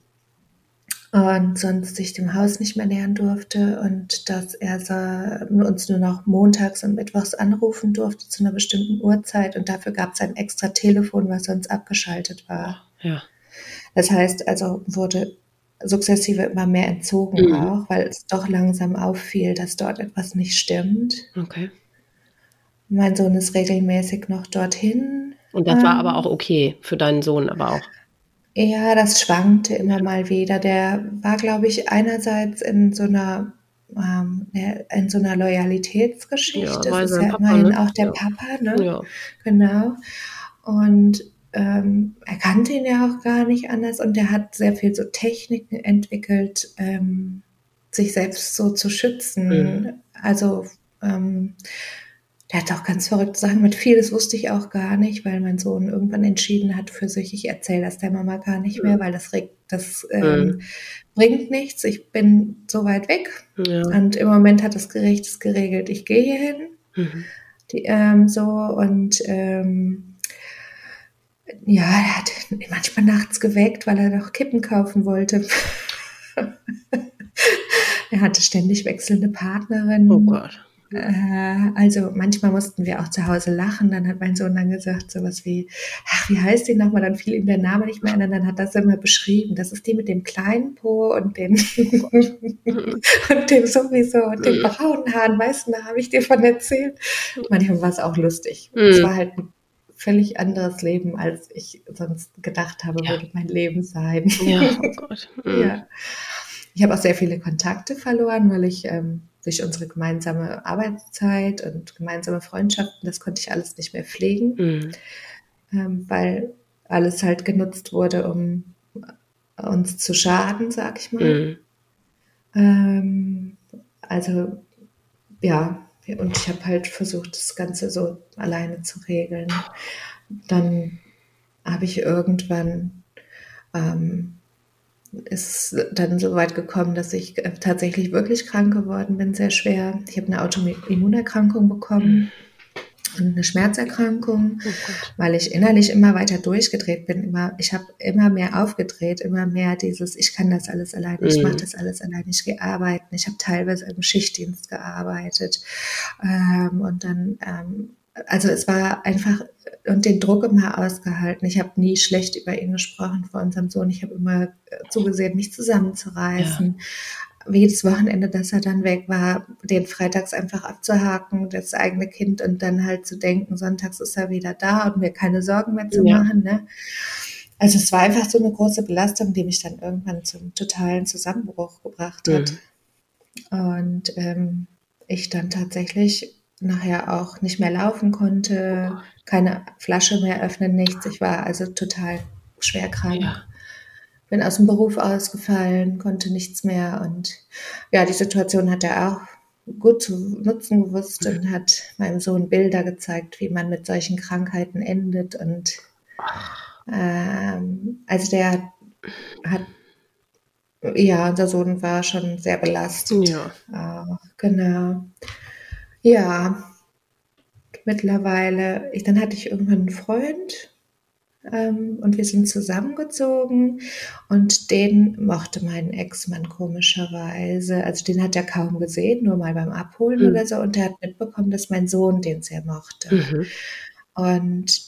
Und sonst sich dem Haus nicht mehr nähern durfte und dass er uns nur noch montags und mittwochs anrufen durfte zu einer bestimmten Uhrzeit. Und dafür gab es ein extra Telefon, was sonst abgeschaltet war. Ja. Das heißt, also wurde sukzessive immer mehr entzogen mhm. auch, weil es doch langsam auffiel, dass dort etwas nicht stimmt. Okay. Mein Sohn ist regelmäßig noch dorthin. Und das ähm, war aber auch okay für deinen Sohn, aber auch. Ja, das schwankte immer mal wieder. Der war, glaube ich, einerseits in so einer ähm, in so einer Loyalitätsgeschichte. Ja, das ist ja Papa, immerhin ne? auch der ja. Papa, ne? Ja. Genau. Und ähm, er kannte ihn ja auch gar nicht anders und er hat sehr viel so Techniken entwickelt, ähm, sich selbst so zu schützen. Mhm. Also ähm, der hat auch ganz verrückte Sachen mit vieles wusste ich auch gar nicht, weil mein Sohn irgendwann entschieden hat für sich, ich erzähle das der Mama gar nicht mehr, weil das regt, das ähm, mhm. bringt nichts. Ich bin so weit weg. Ja. Und im Moment hat das Gericht es geregelt, ich gehe hier hin. Mhm. Die, ähm, so und ähm, ja, er hat manchmal nachts geweckt, weil er noch Kippen kaufen wollte. *laughs* er hatte ständig wechselnde Partnerinnen. Oh Gott. Äh, also manchmal mussten wir auch zu Hause lachen. Dann hat mein Sohn dann gesagt, sowas wie, ach, wie heißt die nochmal? Dann fiel ihm der Name nicht mehr ein. Und dann hat das immer beschrieben. Das ist die mit dem kleinen Po und dem, *laughs* und dem sowieso und den braunen Haaren. Weißt du, da habe ich dir von erzählt. Manchmal war es auch lustig. Es war halt ein völlig anderes Leben, als ich sonst gedacht habe, ja. würde mein Leben sein. Ja, oh *laughs* Gott. Mhm. ja. Ich habe auch sehr viele Kontakte verloren, weil ich ähm, durch unsere gemeinsame Arbeitszeit und gemeinsame Freundschaften, das konnte ich alles nicht mehr pflegen, mhm. ähm, weil alles halt genutzt wurde, um uns zu schaden, sag ich mal. Mhm. Ähm, also ja, und ich habe halt versucht, das Ganze so alleine zu regeln. Dann habe ich irgendwann, ähm, ist dann so weit gekommen, dass ich äh, tatsächlich wirklich krank geworden bin, sehr schwer. Ich habe eine Autoimmunerkrankung bekommen eine Schmerzerkrankung, oh weil ich innerlich immer weiter durchgedreht bin. Immer, ich habe immer mehr aufgedreht, immer mehr dieses, ich kann das alles alleine, mhm. ich mache das alles alleine, ich gehe arbeiten. Ich habe teilweise im Schichtdienst gearbeitet ähm, und dann ähm, also es war einfach und den Druck immer ausgehalten. Ich habe nie schlecht über ihn gesprochen vor unserem Sohn. Ich habe immer äh, zugesehen, mich zusammenzureißen. Jedes Wochenende, dass er dann weg war, den freitags einfach abzuhaken, das eigene Kind und dann halt zu denken, sonntags ist er wieder da und mir keine Sorgen mehr zu ja. machen. Ne? Also es war einfach so eine große Belastung, die mich dann irgendwann zum totalen Zusammenbruch gebracht hat. Mhm. Und ähm, ich dann tatsächlich nachher auch nicht mehr laufen konnte, keine Flasche mehr öffnen, nichts. Ich war also total schwer krank. Ja. Bin aus dem Beruf ausgefallen, konnte nichts mehr. Und ja, die Situation hat er auch gut zu nutzen gewusst mhm. und hat meinem Sohn Bilder gezeigt, wie man mit solchen Krankheiten endet. Und ähm, also der hat, ja, unser Sohn war schon sehr belastet. Ja. Äh, genau. Ja, mittlerweile. Ich, dann hatte ich irgendwann einen Freund ähm, und wir sind zusammengezogen und den mochte mein Ex-Mann komischerweise. Also den hat er kaum gesehen, nur mal beim Abholen mhm. oder so. Und er hat mitbekommen, dass mein Sohn den sehr mochte. Mhm. Und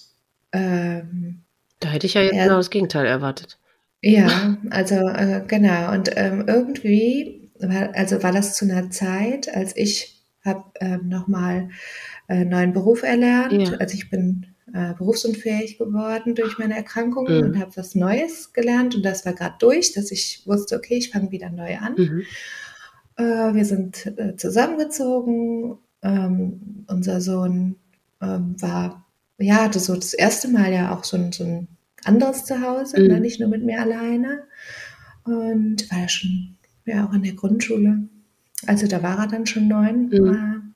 ähm, da hätte ich ja jetzt er, genau das Gegenteil erwartet. Ja, also äh, genau. Und ähm, irgendwie, war, also war das zu einer Zeit, als ich habe ähm, nochmal äh, neuen Beruf erlernt. Ja. Also ich bin äh, berufsunfähig geworden durch meine Erkrankung mhm. und habe was Neues gelernt und das war gerade durch, dass ich wusste, okay, ich fange wieder neu an. Mhm. Äh, wir sind äh, zusammengezogen. Ähm, unser Sohn ähm, war, ja, hatte so das erste Mal ja auch so ein, so ein anderes Zuhause, mhm. ne? nicht nur mit mir alleine. Und war ja schon ja auch in der Grundschule. Also da war er dann schon neun. Mhm.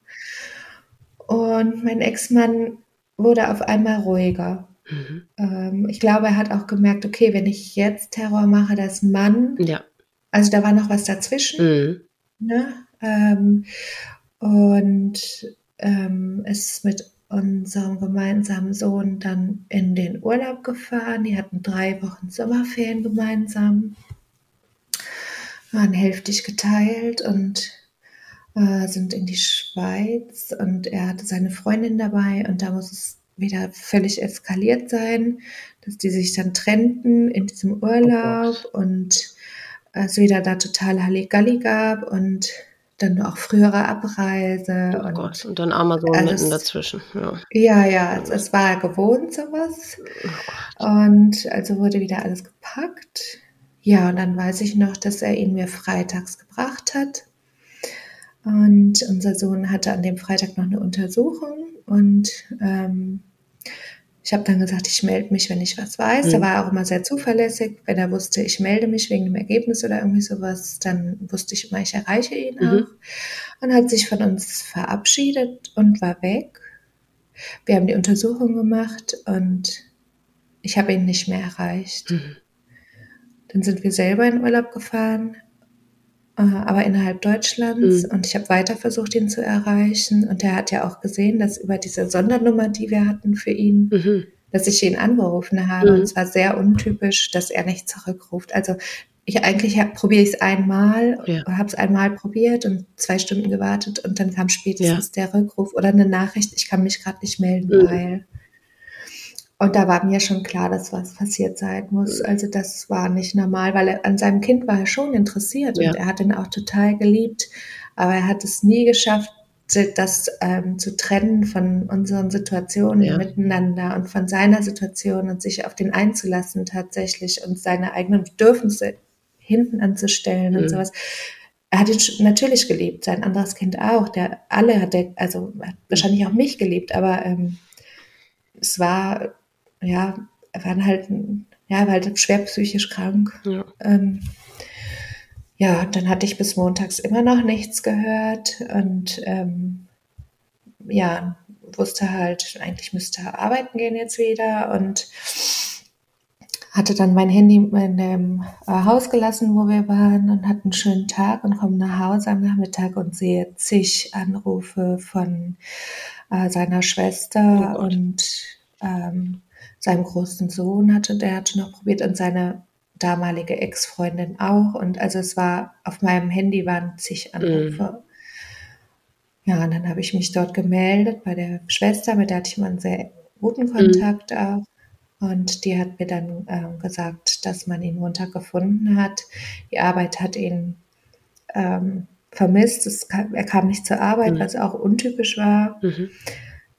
Und mein Ex-Mann wurde auf einmal ruhiger. Mhm. Ähm, ich glaube, er hat auch gemerkt, okay, wenn ich jetzt Terror mache, das Mann, ja. also da war noch was dazwischen. Mhm. Ne? Ähm, und ähm, ist mit unserem gemeinsamen Sohn dann in den Urlaub gefahren. Die hatten drei Wochen Sommerferien gemeinsam, waren hälftig geteilt und äh, sind in die Schweiz und er hatte seine Freundin dabei und da muss es wieder völlig eskaliert sein, dass die sich dann trennten in diesem Urlaub oh und es wieder da total Halligalli gab und dann auch frühere Abreise. Oh und, Gott, und dann Amazon also mitten dazwischen. Ja, ja, ja es, es war gewohnt sowas. Oh und also wurde wieder alles gepackt. Ja, und dann weiß ich noch, dass er ihn mir freitags gebracht hat. Und unser Sohn hatte an dem Freitag noch eine Untersuchung und ähm, ich habe dann gesagt, ich melde mich, wenn ich was weiß. Mhm. Da war er auch immer sehr zuverlässig. Wenn er wusste, ich melde mich wegen dem Ergebnis oder irgendwie sowas, dann wusste ich immer, ich erreiche ihn mhm. auch. Und hat sich von uns verabschiedet und war weg. Wir haben die Untersuchung gemacht und ich habe ihn nicht mehr erreicht. Mhm. Dann sind wir selber in Urlaub gefahren, äh, aber innerhalb Deutschlands. Mhm. Und ich habe weiter versucht, ihn zu erreichen. Und er hat ja auch gesehen, dass über diese Sondernummer, die wir hatten für ihn, mhm. dass ich ihn angerufen habe. Mhm. Und es war sehr untypisch, dass er nicht zurückruft. Also ich eigentlich probiere ich es einmal, ja. habe es einmal probiert und zwei Stunden gewartet und dann kam spätestens ja. der Rückruf oder eine Nachricht, ich kann mich gerade nicht melden, mhm. weil und da war mir schon klar, dass was passiert sein muss. Also das war nicht normal, weil er, an seinem Kind war er schon interessiert ja. und er hat ihn auch total geliebt. Aber er hat es nie geschafft, das ähm, zu trennen von unseren Situationen ja. miteinander und von seiner Situation und sich auf den einzulassen tatsächlich und seine eigenen Bedürfnisse hinten anzustellen mhm. und sowas. Er hat ihn natürlich geliebt, sein anderes Kind auch. Der alle hat er, also hat wahrscheinlich auch mich geliebt, aber ähm, es war ja, er war halt, ja, war halt schwer psychisch krank. Ja. Ähm, ja, dann hatte ich bis montags immer noch nichts gehört und ähm, ja, wusste halt, eigentlich müsste er arbeiten gehen jetzt wieder und hatte dann mein Handy in dem äh, Haus gelassen, wo wir waren und hatte einen schönen Tag und komme nach Hause am Nachmittag und sehe zig Anrufe von äh, seiner Schwester oh und ähm, seinem großen Sohn hatte, der hatte noch probiert und seine damalige Ex-Freundin auch. Und also es war, auf meinem Handy waren zig Anrufe. Ja, und dann habe ich mich dort gemeldet bei der Schwester, mit der hatte ich mal einen sehr guten Kontakt mhm. auch. Und die hat mir dann äh, gesagt, dass man ihn Montag gefunden hat. Die Arbeit hat ihn ähm, vermisst. Kam, er kam nicht zur Arbeit, mhm. was auch untypisch war. Mhm.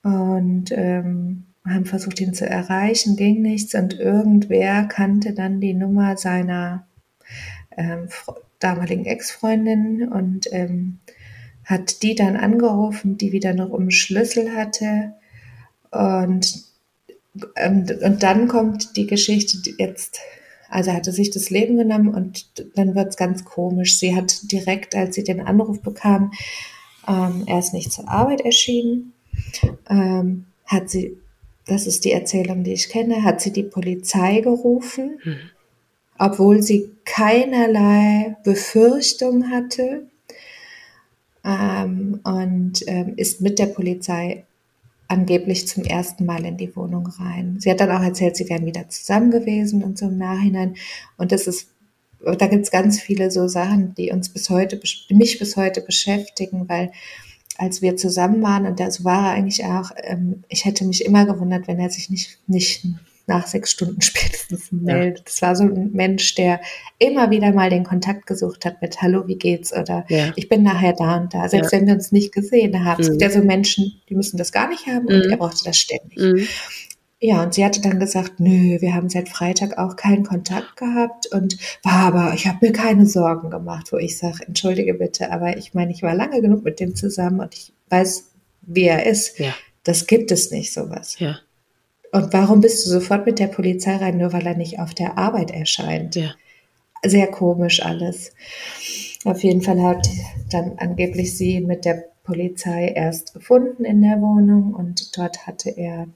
Und ähm, haben versucht, ihn zu erreichen, ging nichts. Und irgendwer kannte dann die Nummer seiner ähm, damaligen Ex-Freundin und ähm, hat die dann angerufen, die wieder noch um Schlüssel hatte. Und, und, und dann kommt die Geschichte jetzt, also hatte sich das Leben genommen und dann wird es ganz komisch. Sie hat direkt, als sie den Anruf bekam, ähm, er ist nicht zur Arbeit erschienen, ähm, hat sie, das ist die Erzählung, die ich kenne, hat sie die Polizei gerufen, mhm. obwohl sie keinerlei Befürchtung hatte ähm, und ähm, ist mit der Polizei angeblich zum ersten Mal in die Wohnung rein. Sie hat dann auch erzählt, sie wären wieder zusammen gewesen und so im Nachhinein. Und das ist, da gibt es ganz viele so Sachen, die uns bis heute, mich bis heute beschäftigen, weil als wir zusammen waren, und so war er eigentlich auch, ähm, ich hätte mich immer gewundert, wenn er sich nicht, nicht nach sechs Stunden *laughs* spätestens meldet. Ja. Das war so ein Mensch, der immer wieder mal den Kontakt gesucht hat mit Hallo, wie geht's? Oder ja. ich bin nachher da und da. Selbst ja. wenn wir uns nicht gesehen haben. Mhm. Es gibt ja so Menschen, die müssen das gar nicht haben und mhm. er brauchte das ständig. Mhm. Ja, und sie hatte dann gesagt, nö, wir haben seit Freitag auch keinen Kontakt gehabt und war aber, ich habe mir keine Sorgen gemacht, wo ich sage, entschuldige bitte, aber ich meine, ich war lange genug mit dem zusammen und ich weiß, wie er ist. Ja. Das gibt es nicht, sowas. Ja. Und warum bist du sofort mit der Polizei rein, nur weil er nicht auf der Arbeit erscheint? Ja. Sehr komisch alles. Auf jeden Fall hat dann angeblich sie mit der Polizei erst gefunden in der Wohnung und dort hatte er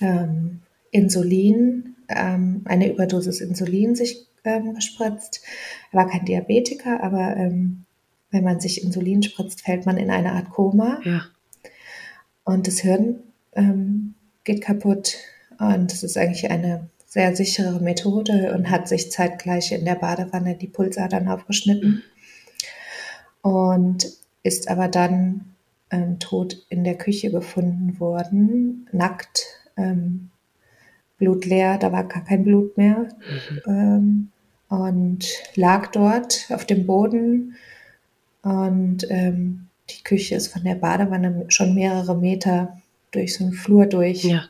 ähm, Insulin, ähm, eine Überdosis Insulin sich ähm, gespritzt. Er war kein Diabetiker, aber ähm, wenn man sich Insulin spritzt, fällt man in eine Art Koma. Ja. Und das Hirn ähm, geht kaputt. Und das ist eigentlich eine sehr sichere Methode und hat sich zeitgleich in der Badewanne die Pulsadern aufgeschnitten und ist aber dann ähm, tot in der Küche gefunden worden, nackt, ähm, blutleer, da war gar kein Blut mehr mhm. ähm, und lag dort auf dem Boden und ähm, die Küche ist von der Badewanne schon mehrere Meter durch so einen Flur durch. Ja.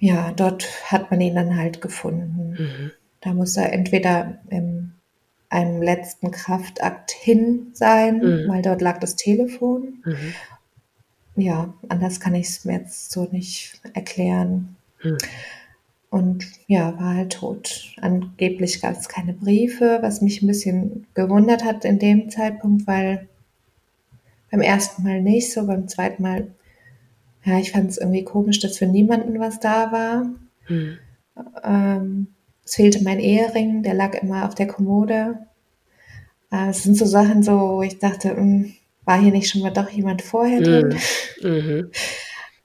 Ja, dort hat man ihn dann halt gefunden. Mhm. Da muss er entweder in einem letzten Kraftakt hin sein, mhm. weil dort lag das Telefon. Mhm. Ja, anders kann ich es mir jetzt so nicht erklären. Mhm. Und ja, war halt tot. Angeblich gab es keine Briefe, was mich ein bisschen gewundert hat in dem Zeitpunkt, weil beim ersten Mal nicht so, beim zweiten Mal ja, ich fand es irgendwie komisch, dass für niemanden was da war. Hm. Ähm, es fehlte mein Ehering, der lag immer auf der Kommode. Äh, es sind so Sachen, so, wo ich dachte, mh, hm, war hier nicht schon mal doch jemand vorher drin? Hm. Mhm.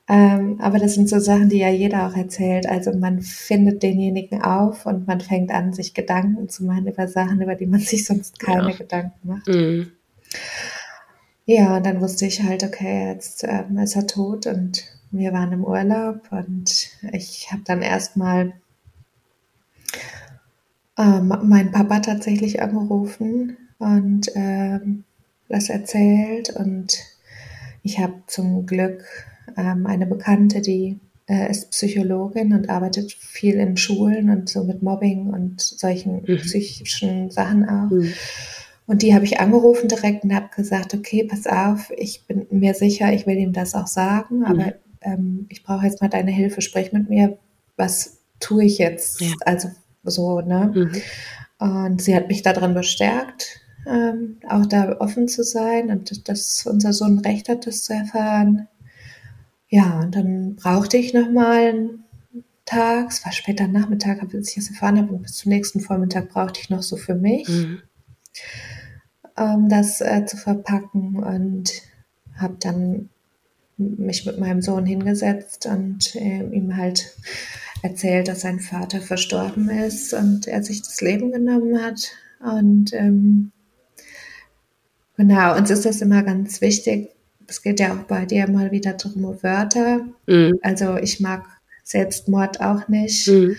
ähm, aber das sind so Sachen, die ja jeder auch erzählt. Also man findet denjenigen auf und man fängt an, sich Gedanken zu machen über Sachen, über die man *laughs* sich sonst keine ja. Gedanken macht. Mhm. Ja, und dann wusste ich halt, okay, jetzt ähm, ist er tot und wir waren im Urlaub und ich habe dann erstmal ähm, meinen Papa tatsächlich angerufen und ähm, das erzählt und ich habe zum Glück ähm, eine Bekannte, die äh, ist Psychologin und arbeitet viel in Schulen und so mit Mobbing und solchen mhm. psychischen Sachen auch. Mhm. Und die habe ich angerufen direkt und habe gesagt, okay, pass auf, ich bin mir sicher, ich will ihm das auch sagen, mhm. aber ähm, ich brauche jetzt mal deine Hilfe, sprich mit mir, was tue ich jetzt? Ja. Also so, ne? Mhm. Und sie hat mich darin bestärkt, ähm, auch da offen zu sein und dass unser Sohn Recht hat, das zu erfahren. Ja, und dann brauchte ich nochmal einen Tag, es war später Nachmittag, als ich das erfahren habe, und bis zum nächsten Vormittag brauchte ich noch so für mich. Mhm ähm, das äh, zu verpacken und habe dann mich mit meinem Sohn hingesetzt und äh, ihm halt erzählt, dass sein Vater verstorben ist und er sich das Leben genommen hat. Und ähm, Genau, uns ist das immer ganz wichtig. Es geht ja auch bei dir mal wieder drum um Wörter. Mhm. Also ich mag Selbstmord auch nicht Mhm.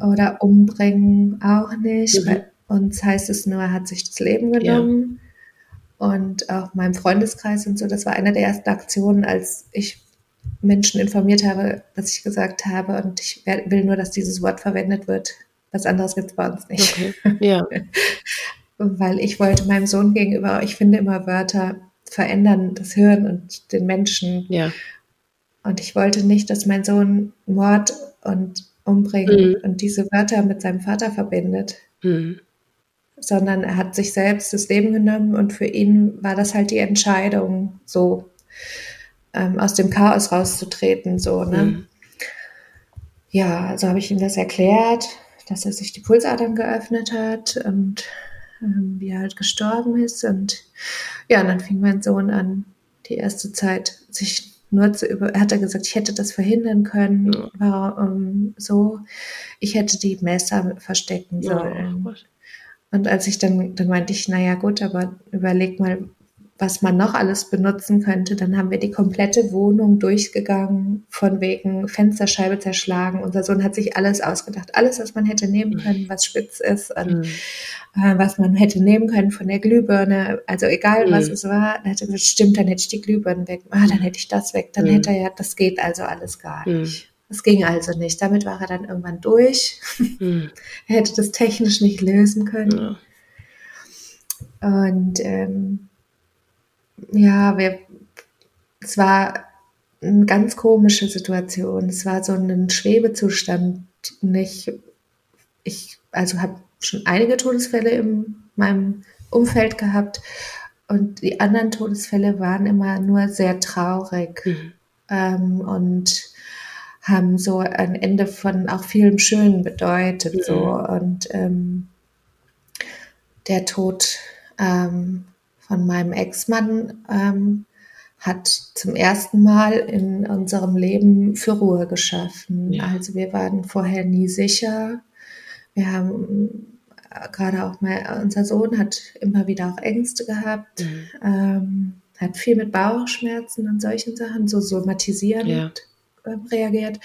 oder umbringen auch nicht. Mhm. Bei uns heißt es nur, er hat sich das Leben genommen. Und auch meinem Freundeskreis und so, das war eine der ersten Aktionen, als ich Menschen informiert habe, dass ich gesagt habe, und ich will nur, dass dieses Wort verwendet wird. Was anderes gibt es bei uns nicht. Okay. Ja. *laughs* Weil ich wollte meinem Sohn gegenüber, ich finde immer Wörter verändern das Hirn und den Menschen. Ja. Und ich wollte nicht, dass mein Sohn Mord und Umbringen Mhm. und diese Wörter mit seinem Vater verbindet, Mhm. sondern er hat sich selbst das Leben genommen und für ihn war das halt die Entscheidung, so ähm, aus dem Chaos rauszutreten, so, ne? Mhm. Ja, also habe ich ihm das erklärt, dass er sich die Pulsadern geöffnet hat und ähm, wie er halt gestorben ist. Und ja, und dann fing mein Sohn an, die erste Zeit sich nur zu über. Er hat er gesagt, ich hätte das verhindern können. Ja. War ähm, so, ich hätte die Messer verstecken Ja, sollen. Gott. Und als ich dann, dann meinte ich, naja gut, aber überleg mal, was man noch alles benutzen könnte. Dann haben wir die komplette Wohnung durchgegangen, von wegen Fensterscheibe zerschlagen. Unser Sohn hat sich alles ausgedacht, alles, was man hätte nehmen können, was spitz ist und Mhm. äh, was man hätte nehmen können von der Glühbirne. Also egal, was Mhm. es war, dann hat er gesagt, stimmt, dann hätte ich die Glühbirne weg. Ah, dann hätte ich das weg. Dann Mhm. hätte er ja, das geht also alles gar Mhm. nicht. Das ging also nicht. Damit war er dann irgendwann durch. *laughs* Mhm. Er hätte das technisch nicht lösen können. Ja. Und ähm, ja, wir, es war eine ganz komische Situation. Es war so ein Schwebezustand. Nicht, ich also habe schon einige Todesfälle in meinem Umfeld gehabt und die anderen Todesfälle waren immer nur sehr traurig Mhm. ähm, und haben so ein Ende von auch vielem Schönen bedeutet. Mhm. So und ähm, der Tod ähm, von meinem Ex-Mann ähm, hat zum ersten Mal in unserem Leben für Ruhe geschaffen. Ja. Also wir waren vorher nie sicher. Wir haben äh, gerade auch mal, unser Sohn hat immer wieder auch Ängste gehabt, Mhm. ähm, hat viel mit Bauchschmerzen und solchen Sachen, so somatisierend Ja. ähm, reagiert.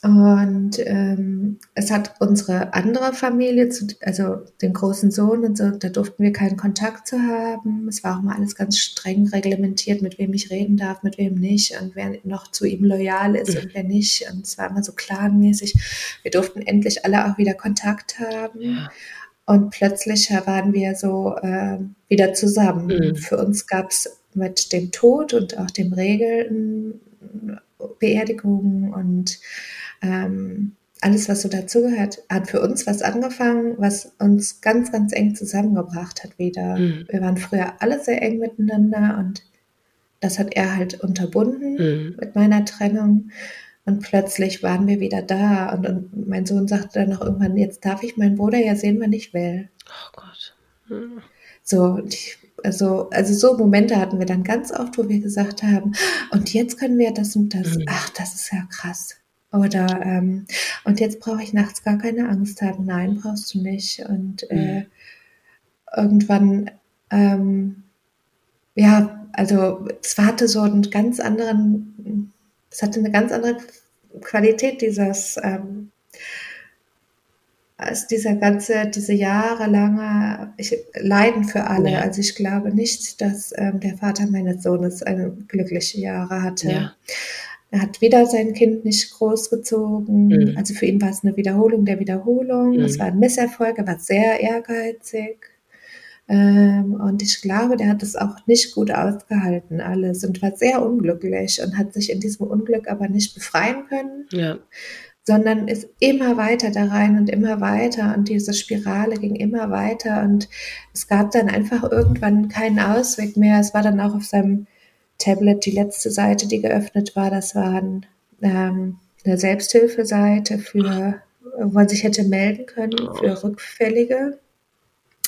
Und ähm, es hat unsere andere Familie, zu, also den großen Sohn und so, da durften wir keinen Kontakt zu haben. Es war auch mal alles ganz streng reglementiert, mit wem ich reden darf, mit wem nicht und wer noch zu ihm loyal ist und wer nicht. Und es war immer so clanmäßig. Wir durften endlich alle auch wieder Kontakt haben. Ja. Und plötzlich waren wir so äh, wieder zusammen. Mhm. Für uns gab es mit dem Tod und auch dem Regeln Beerdigungen und ähm, alles, was so dazugehört, hat für uns was angefangen, was uns ganz, ganz eng zusammengebracht hat wieder. Mhm. Wir waren früher alle sehr eng miteinander und das hat er halt unterbunden Mhm. mit meiner Trennung. Und plötzlich waren wir wieder da. Und, und mein Sohn sagte dann noch irgendwann, jetzt darf ich meinen Bruder ja sehen, wann ich will. Oh Gott. Mhm. So, also, also so Momente hatten wir dann ganz oft, wo wir gesagt haben, und jetzt können wir das und das. Mhm. Ach, das ist ja krass. Oder ähm, und jetzt brauche ich nachts gar keine Angst haben. Nein, brauchst du nicht. Und äh, irgendwann, ähm, ja, also es hatte so einen ganz anderen, es hatte eine ganz andere Qualität, dieses ähm, als dieser ganze, diese jahrelange ich, Leiden für alle. Ja. Also ich glaube nicht, dass ähm, der Vater meines Sohnes eine glückliche Jahre hatte. Ja. Er hat wieder sein Kind nicht großgezogen. Mhm. Also für ihn war es eine Wiederholung der Wiederholung. Mhm. Es war ein Misserfolg, er war sehr ehrgeizig. Ähm, und ich glaube, der hat es auch nicht gut ausgehalten, alles, und war sehr unglücklich und hat sich in diesem Unglück aber nicht befreien können Ja. sondern ist immer weiter da rein und immer weiter und diese Spirale ging immer weiter und es gab dann einfach irgendwann keinen Ausweg mehr. Es war dann auch auf seinem Tablet die letzte Seite, die geöffnet war. Das war ähm, eine Selbsthilfeseite für, wo man sich hätte melden können für Rückfällige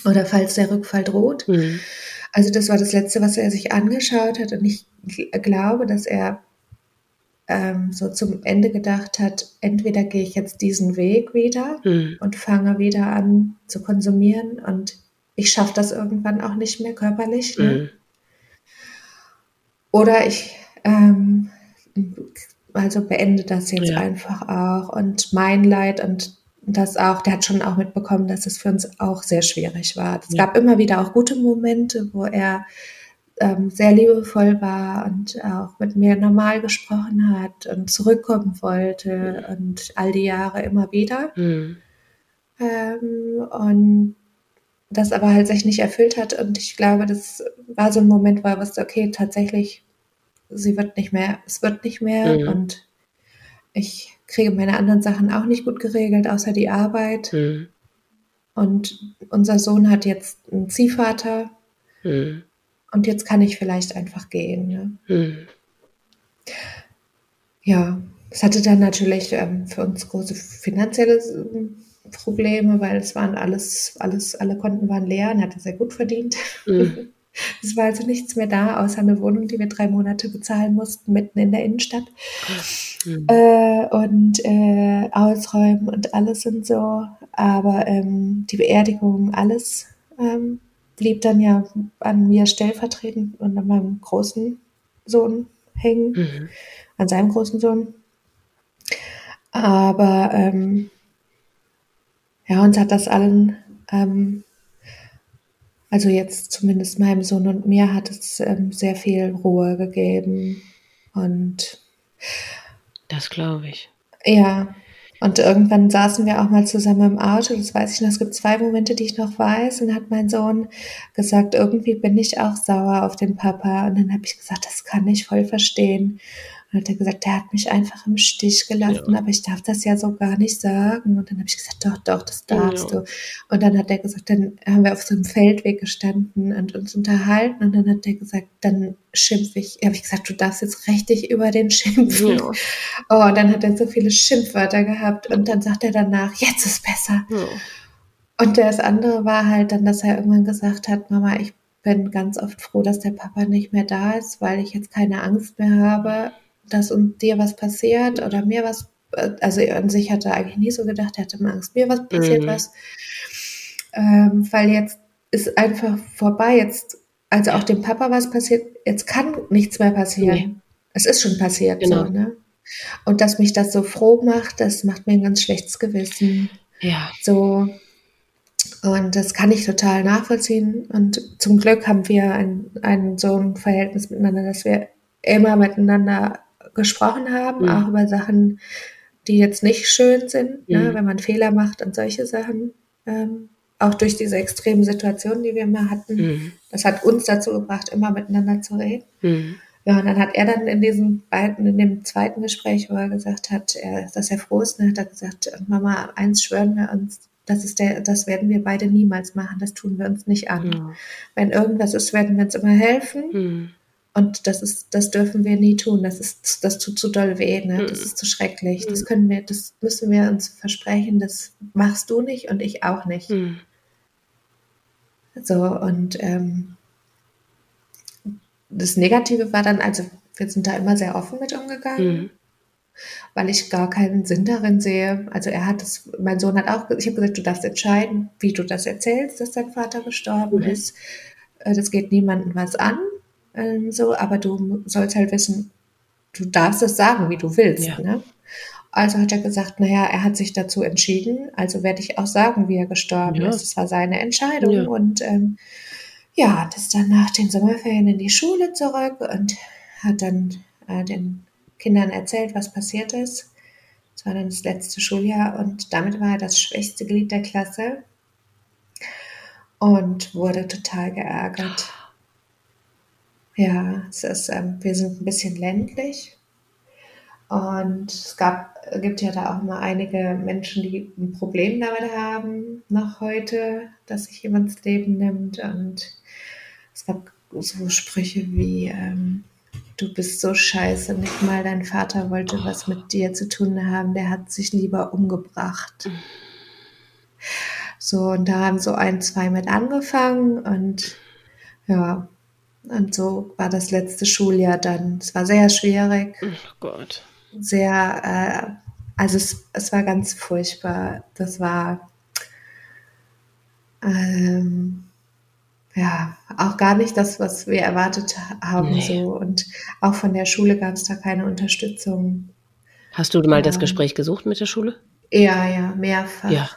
oder falls der Rückfall droht. Mhm. Also das war das Letzte, was er sich angeschaut hat. Und ich gl- glaube, dass er ähm, so zum Ende gedacht hat, entweder gehe ich jetzt diesen Weg wieder Mhm. und fange wieder an zu konsumieren und ich schaffe das irgendwann auch nicht mehr körperlich. Ne? Mhm. Oder ich ähm, also beende das jetzt ja. einfach auch. Und mein Leid und das auch, der hat schon auch mitbekommen, dass es für uns auch sehr schwierig war. Es ja. gab immer wieder auch gute Momente, wo er ähm, sehr liebevoll war und auch mit mir normal gesprochen hat und zurückkommen wollte mhm. und all die Jahre immer wieder. Mhm. Ähm, und das aber halt sich nicht erfüllt hat. Und ich glaube, das war so ein Moment, wo er wusste, okay, tatsächlich, sie wird nicht mehr, es wird nicht mehr. Mhm. Und ich kriege meine anderen Sachen auch nicht gut geregelt, außer die Arbeit. Mhm. Und unser Sohn hat jetzt einen Ziehvater. Mhm. Und jetzt kann ich vielleicht einfach gehen. Ne? Ja, es hatte dann natürlich ähm, für uns große finanzielle Probleme, weil es waren alles, alles, alle Konten waren leer und hatte sehr gut verdient. Mhm. *laughs* Es war also nichts mehr da, außer eine Wohnung, die wir drei Monate bezahlen mussten, mitten in der Innenstadt. Mhm. Äh, und äh, ausräumen und alles und so. Aber ähm, die Beerdigung, alles ähm, blieb dann ja an mir stellvertretend und an meinem großen Sohn hängen, mhm. an seinem großen Sohn. Aber ähm, ja, uns hat das allen, ähm, also jetzt zumindest meinem Sohn und mir, hat es ähm, sehr viel Ruhe gegeben. Und das glaube ich. Ja, und irgendwann saßen wir auch mal zusammen im Auto, das weiß ich noch, es gibt zwei Momente, die ich noch weiß. Und hat mein Sohn gesagt, irgendwie bin ich auch sauer auf den Papa. Und dann habe ich gesagt, das kann ich voll verstehen. Und hat er gesagt, der hat mich einfach im Stich gelassen, ja. aber ich darf das ja so gar nicht sagen. Und dann habe ich gesagt, doch, doch, das darfst ja. du. Und dann hat er gesagt, dann haben wir auf so einem Feldweg gestanden und uns unterhalten. Und dann hat er gesagt, dann schimpfe ich. Habe ich gesagt, du darfst jetzt richtig über den schimpfen. Ja. Oh, und dann hat er so viele Schimpfwörter gehabt. Und dann sagt er danach, jetzt ist besser. Und das andere war halt dann, dass er irgendwann gesagt hat, Mama, ich bin ganz oft froh, dass der Papa nicht mehr da ist, weil ich jetzt keine Angst mehr habe, dass um dir was passiert oder mir was, äh, also an sich hat er eigentlich nie so gedacht, er hatte immer Angst, mir was passiert mhm. was. Ähm, weil jetzt ist einfach vorbei, jetzt, also auch dem Papa was passiert, jetzt kann nichts mehr passieren. Nee. Es ist schon passiert, genau. so, ne? Und dass mich das so froh macht, das macht mir ein ganz schlechtes Gewissen. Ja. So, und das kann ich total nachvollziehen. Und zum Glück haben wir ein, ein so ein Verhältnis miteinander, dass wir immer miteinander gesprochen haben, mhm. auch über Sachen, die jetzt nicht schön sind, ne, mhm. ne, wenn man Fehler macht und solche Sachen. Ähm, auch durch diese extremen Situationen, die wir immer hatten. Mhm. Das hat uns dazu gebracht, immer miteinander zu reden. Mhm. Ja, und dann hat er dann in diesem beiden, in dem zweiten Gespräch, wo er gesagt hat, er, dass er froh ist, ne, hat er gesagt, Mama, eins schwören wir uns, das ist der, das werden wir beide niemals machen, das tun wir uns nicht an. Mhm. Wenn irgendwas ist, werden wir uns immer helfen. Mhm. Und das ist, das dürfen wir nie tun. Das ist, das tut zu doll weh, ne? Das ist zu schrecklich. Das können wir, das müssen wir uns versprechen. Das machst du nicht und ich auch nicht. Mhm. So, und ähm, das Negative war dann, also wir sind da immer sehr offen mit umgegangen, mhm. weil ich gar keinen Sinn darin sehe. Also er hat es, mein Sohn hat auch, ich habe gesagt, du darfst entscheiden, wie du das erzählst, dass dein Vater gestorben mhm. ist. Äh, das geht niemandem was an ähm, so, aber du sollst halt wissen, du darfst es sagen, wie du willst. Ja. Ne? Also hat er gesagt, naja, er hat sich dazu entschieden, also werde ich auch sagen, wie er gestorben ja. ist. Das war seine Entscheidung. Ja. Und ähm, ja, hat es dann nach den Sommerferien in die Schule zurück und hat dann äh, den Kindern erzählt, was passiert ist. Das war dann das letzte Schuljahr und damit war er das schwächste Glied der Klasse und wurde total geärgert. Ja, es ist, ähm, wir sind ein bisschen ländlich und es gab, gibt ja da auch immer einige Menschen, die ein Problem damit haben, noch heute, dass sich jemand das Leben nimmt. Und es gab so Sprüche wie, ähm, du bist so scheiße, nicht mal dein Vater wollte was mit dir zu tun haben, der hat sich lieber umgebracht. So, und da haben so ein, zwei mit angefangen und ja, und so war das letzte Schuljahr dann. Es war sehr schwierig. Oh Gott. Sehr, äh, also es, es war ganz furchtbar. Das war, ähm, ja, auch gar nicht das, was wir erwartet haben. Nee. So. Und auch von der Schule gab es da keine Unterstützung. Hast du mal das Ähm, Gespräch gesucht mit der Schule? Ja, ja, mehrfach. Ja.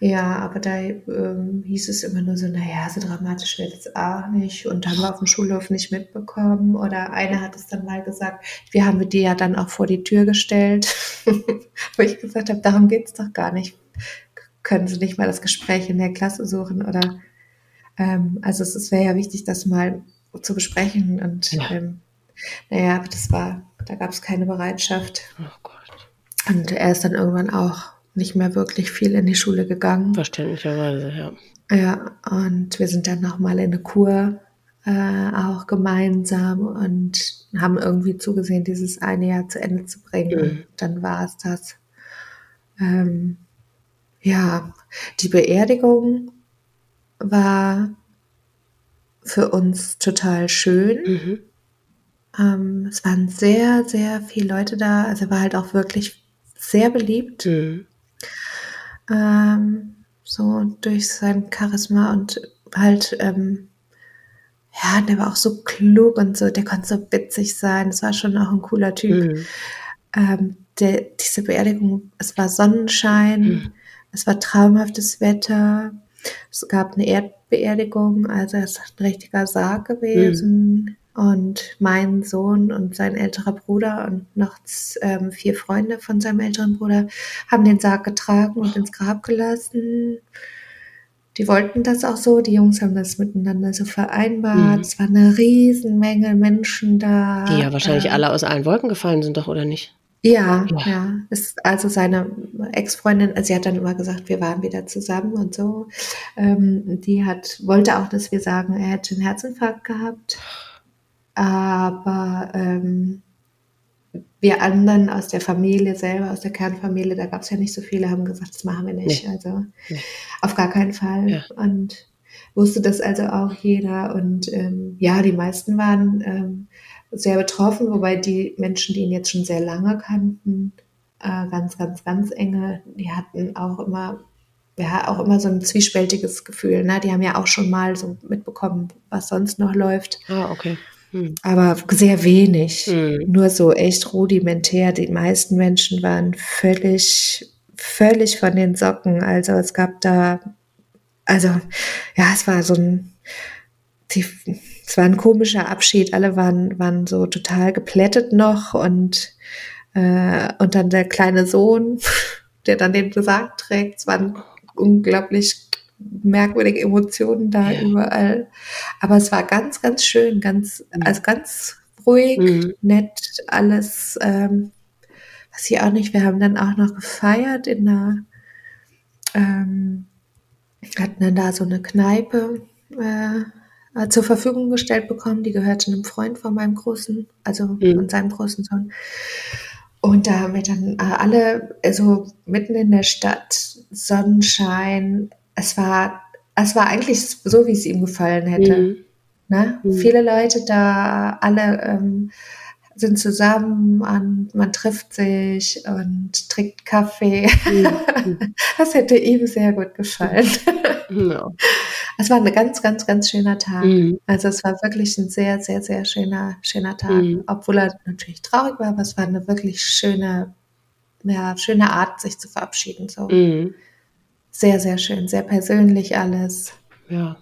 Ja, aber da ähm, hieß es immer nur so, naja, so dramatisch wird es auch nicht. Und haben wir auf dem Schulhof nicht mitbekommen. Oder eine hat es dann mal gesagt, wir haben die ja dann auch vor die Tür gestellt, *laughs* wo ich gesagt habe, darum geht es doch gar nicht. Können Sie nicht mal das Gespräch in der Klasse suchen? Oder ähm, also es es wäre ja wichtig, das mal zu besprechen. Und Ja. ähm, naja, aber das war, da gab es keine Bereitschaft. Oh Gott. Und er ist dann irgendwann auch nicht mehr wirklich viel in die Schule gegangen. Verständlicherweise, ja. Ja, und wir sind dann nochmal in eine Kur äh, auch gemeinsam und haben irgendwie zugesehen, dieses eine Jahr zu Ende zu bringen. Mhm. Dann war es das. Ähm, ja, die Beerdigung war für uns total schön. Mhm. Ähm, es waren sehr, sehr viele Leute da. Also war halt auch wirklich sehr beliebt. Mhm. Ähm, so durch sein Charisma und halt, ähm, ja, der war auch so klug und so, der konnte so witzig sein. Das war schon auch ein cooler Typ. Mhm. Ähm, der, diese Beerdigung, es war Sonnenschein, Mhm. es war traumhaftes Wetter, es gab eine Erdbeerdigung, also es ist ein richtiger Sarg gewesen. Und mein Sohn und sein älterer Bruder und noch ähm, vier Freunde von seinem älteren Bruder haben den Sarg getragen und ins Grab gelassen. Die wollten das auch so, die Jungs haben das miteinander so vereinbart. Mhm. Es war eine Riesenmenge Menschen da. Die ja wahrscheinlich Ähm, alle aus allen Wolken gefallen sind, doch, oder nicht? ja, Ja. ja. Ist also seine Ex-Freundin, also sie hat dann immer gesagt, wir waren wieder zusammen und so. Ähm, die hat, wollte auch, dass wir sagen, er hätte einen Herzinfarkt gehabt. Aber ähm, wir anderen aus der Familie selber, aus der Kernfamilie, da gab es ja nicht so viele, haben gesagt, das machen wir nicht. Nee. Also Nee. auf gar keinen Fall. Ja. Und wusste das also auch jeder. Und ähm, ja, die meisten waren ähm, sehr betroffen, wobei die Menschen, die ihn jetzt schon sehr lange kannten, äh, ganz, ganz, ganz enge, die hatten auch immer, ja, auch immer so ein zwiespältiges Gefühl. Ne? Die haben ja auch schon mal so mitbekommen, was sonst noch läuft. Ah, okay. Mhm. Aber sehr wenig. Mhm. Nur so echt rudimentär. Die meisten Menschen waren völlig, völlig von den Socken. Also es gab da, also ja, es war so ein, die, es war ein komischer Abschied. Alle waren, waren so total geplättet noch und, äh, und dann der kleine Sohn, *laughs* der dann den Sarg trägt. Es waren unglaublich merkwürdige Emotionen da Ja. überall. Aber es war ganz, ganz schön, ganz, also ganz ruhig, Mhm. nett, alles, ähm, was ich auch nicht, wir haben dann auch noch gefeiert in einer, ähm, hatten dann da so eine Kneipe äh, zur Verfügung gestellt bekommen, die gehörte einem Freund von meinem großen, also Mhm. von seinem großen Sohn. Und da haben wir dann äh, alle, also mitten in der Stadt, Sonnenschein, es war, es war eigentlich so, wie es ihm gefallen hätte. Mhm. Ne? Mhm. Viele Leute da, alle ähm, sind zusammen und man trifft sich und trinkt Kaffee. Mhm. *laughs* Das hätte ihm sehr gut gefallen. Ja. Es war ein ganz, ganz, ganz schöner Tag. Mhm. Also es war wirklich ein sehr, sehr, sehr schöner, schöner Tag. Mhm. Obwohl er natürlich traurig war, aber es war eine wirklich schöne, ja, schöne Art, sich zu verabschieden. So. Mhm. Sehr, sehr schön, sehr persönlich alles. Ja.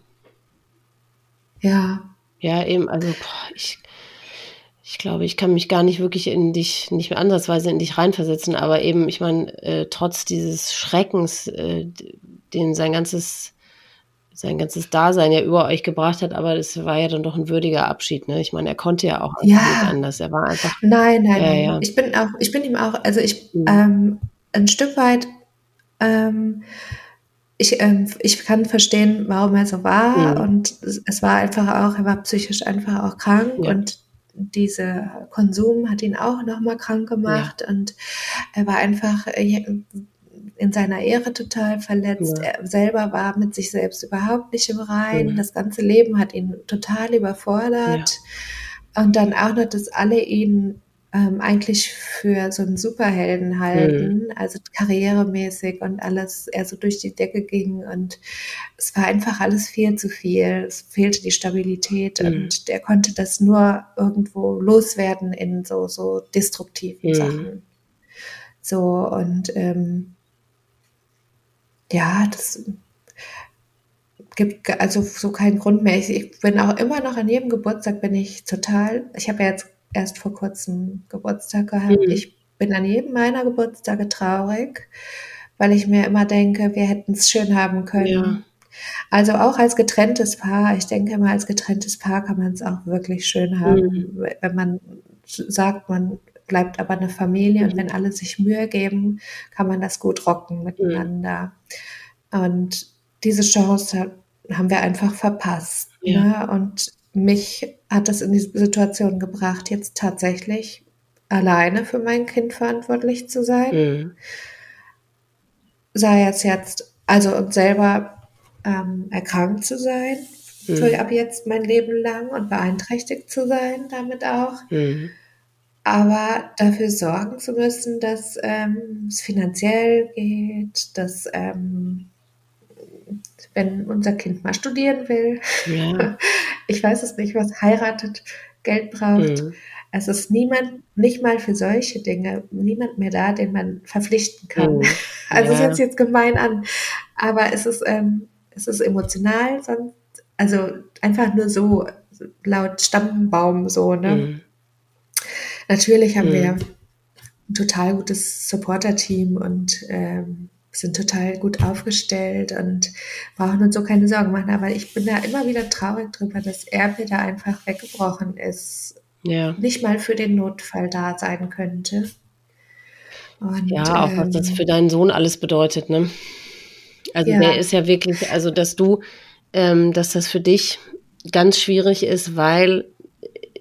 Ja. Ja, eben, also boah, ich, ich glaube, ich kann mich gar nicht wirklich in dich, nicht mehr ansatzweise in dich reinversetzen, aber eben, ich meine, äh, trotz dieses Schreckens, äh, den sein ganzes, sein ganzes Dasein ja über euch gebracht hat, aber das war ja dann doch ein würdiger Abschied, ne? Ich meine, er konnte ja auch Ja. nicht anders. Er war einfach, Nein, nein, Ja, nein. ja. Ich bin auch, ich bin ihm auch, also ich Mhm. ähm, ein Stück weit, ähm, ich, ähm, ich kann verstehen, warum er so war Mhm. und es, es war einfach auch, er war psychisch einfach auch krank Ja. und dieser Konsum hat ihn auch nochmal krank gemacht und er war einfach äh, in seiner Ehre total verletzt. Ja. Er selber war mit sich selbst überhaupt nicht im Reinen. Mhm. Das ganze Leben hat ihn total überfordert. Und dann auch noch, dass alle ihn ähm, eigentlich für so einen Superhelden halten, mhm. also karrieremäßig und alles eher so durch die Decke ging und es war einfach alles viel zu viel. Es fehlte die Stabilität mhm. und der konnte das nur irgendwo loswerden in so, so destruktiven mhm. Sachen. So und ähm, ja, das gibt also so keinen Grund mehr. Ich, ich, bin auch immer noch an jedem Geburtstag bin ich total, ich habe ja jetzt erst vor kurzem Geburtstag gehabt. Mhm. Ich bin an jedem meiner Geburtstage traurig, weil ich mir immer denke, wir hätten es schön haben können. Ja. Also auch als getrenntes Paar, ich denke immer, als getrenntes Paar kann man es auch wirklich schön haben, mhm. wenn man sagt, man bleibt aber eine Familie und wenn alle sich Mühe geben, kann man das gut rocken mhm. miteinander. Mhm. Und diese Chance haben wir einfach verpasst. Ja. Ne? Und mich hat das in die Situation gebracht, jetzt tatsächlich alleine für mein Kind verantwortlich zu sein. Mhm. Sei es jetzt, also und selber ähm, erkrankt zu sein, mhm. für ab jetzt mein Leben lang und beeinträchtigt zu sein damit auch. Mhm. Aber dafür sorgen zu müssen, dass ähm, es finanziell geht, dass ähm, wenn unser Kind mal studieren will. Ja. *laughs* Ich weiß es nicht, was heiratet, Geld braucht. Mhm. Es ist niemand, nicht mal für solche Dinge, niemand mehr da, den man verpflichten kann. Mhm. *laughs* Also ja. es hört sich jetzt gemein an, aber es ist, ähm, es ist emotional, sonst, also einfach nur so laut Stammbaum so, ne? Mhm. Natürlich haben wir mhm. ein total gutes Supporter-Team und ähm, sind total gut aufgestellt und brauchen uns so keine Sorgen machen. Aber ich bin da immer wieder traurig drüber, dass er wieder einfach weggebrochen ist. Ja. Nicht mal für den Notfall da sein könnte. Und, ja, auch ähm, was das ähm, für deinen Sohn alles bedeutet, ne? Also ja. der ist ja wirklich, also dass du, ähm, dass das für dich ganz schwierig ist, weil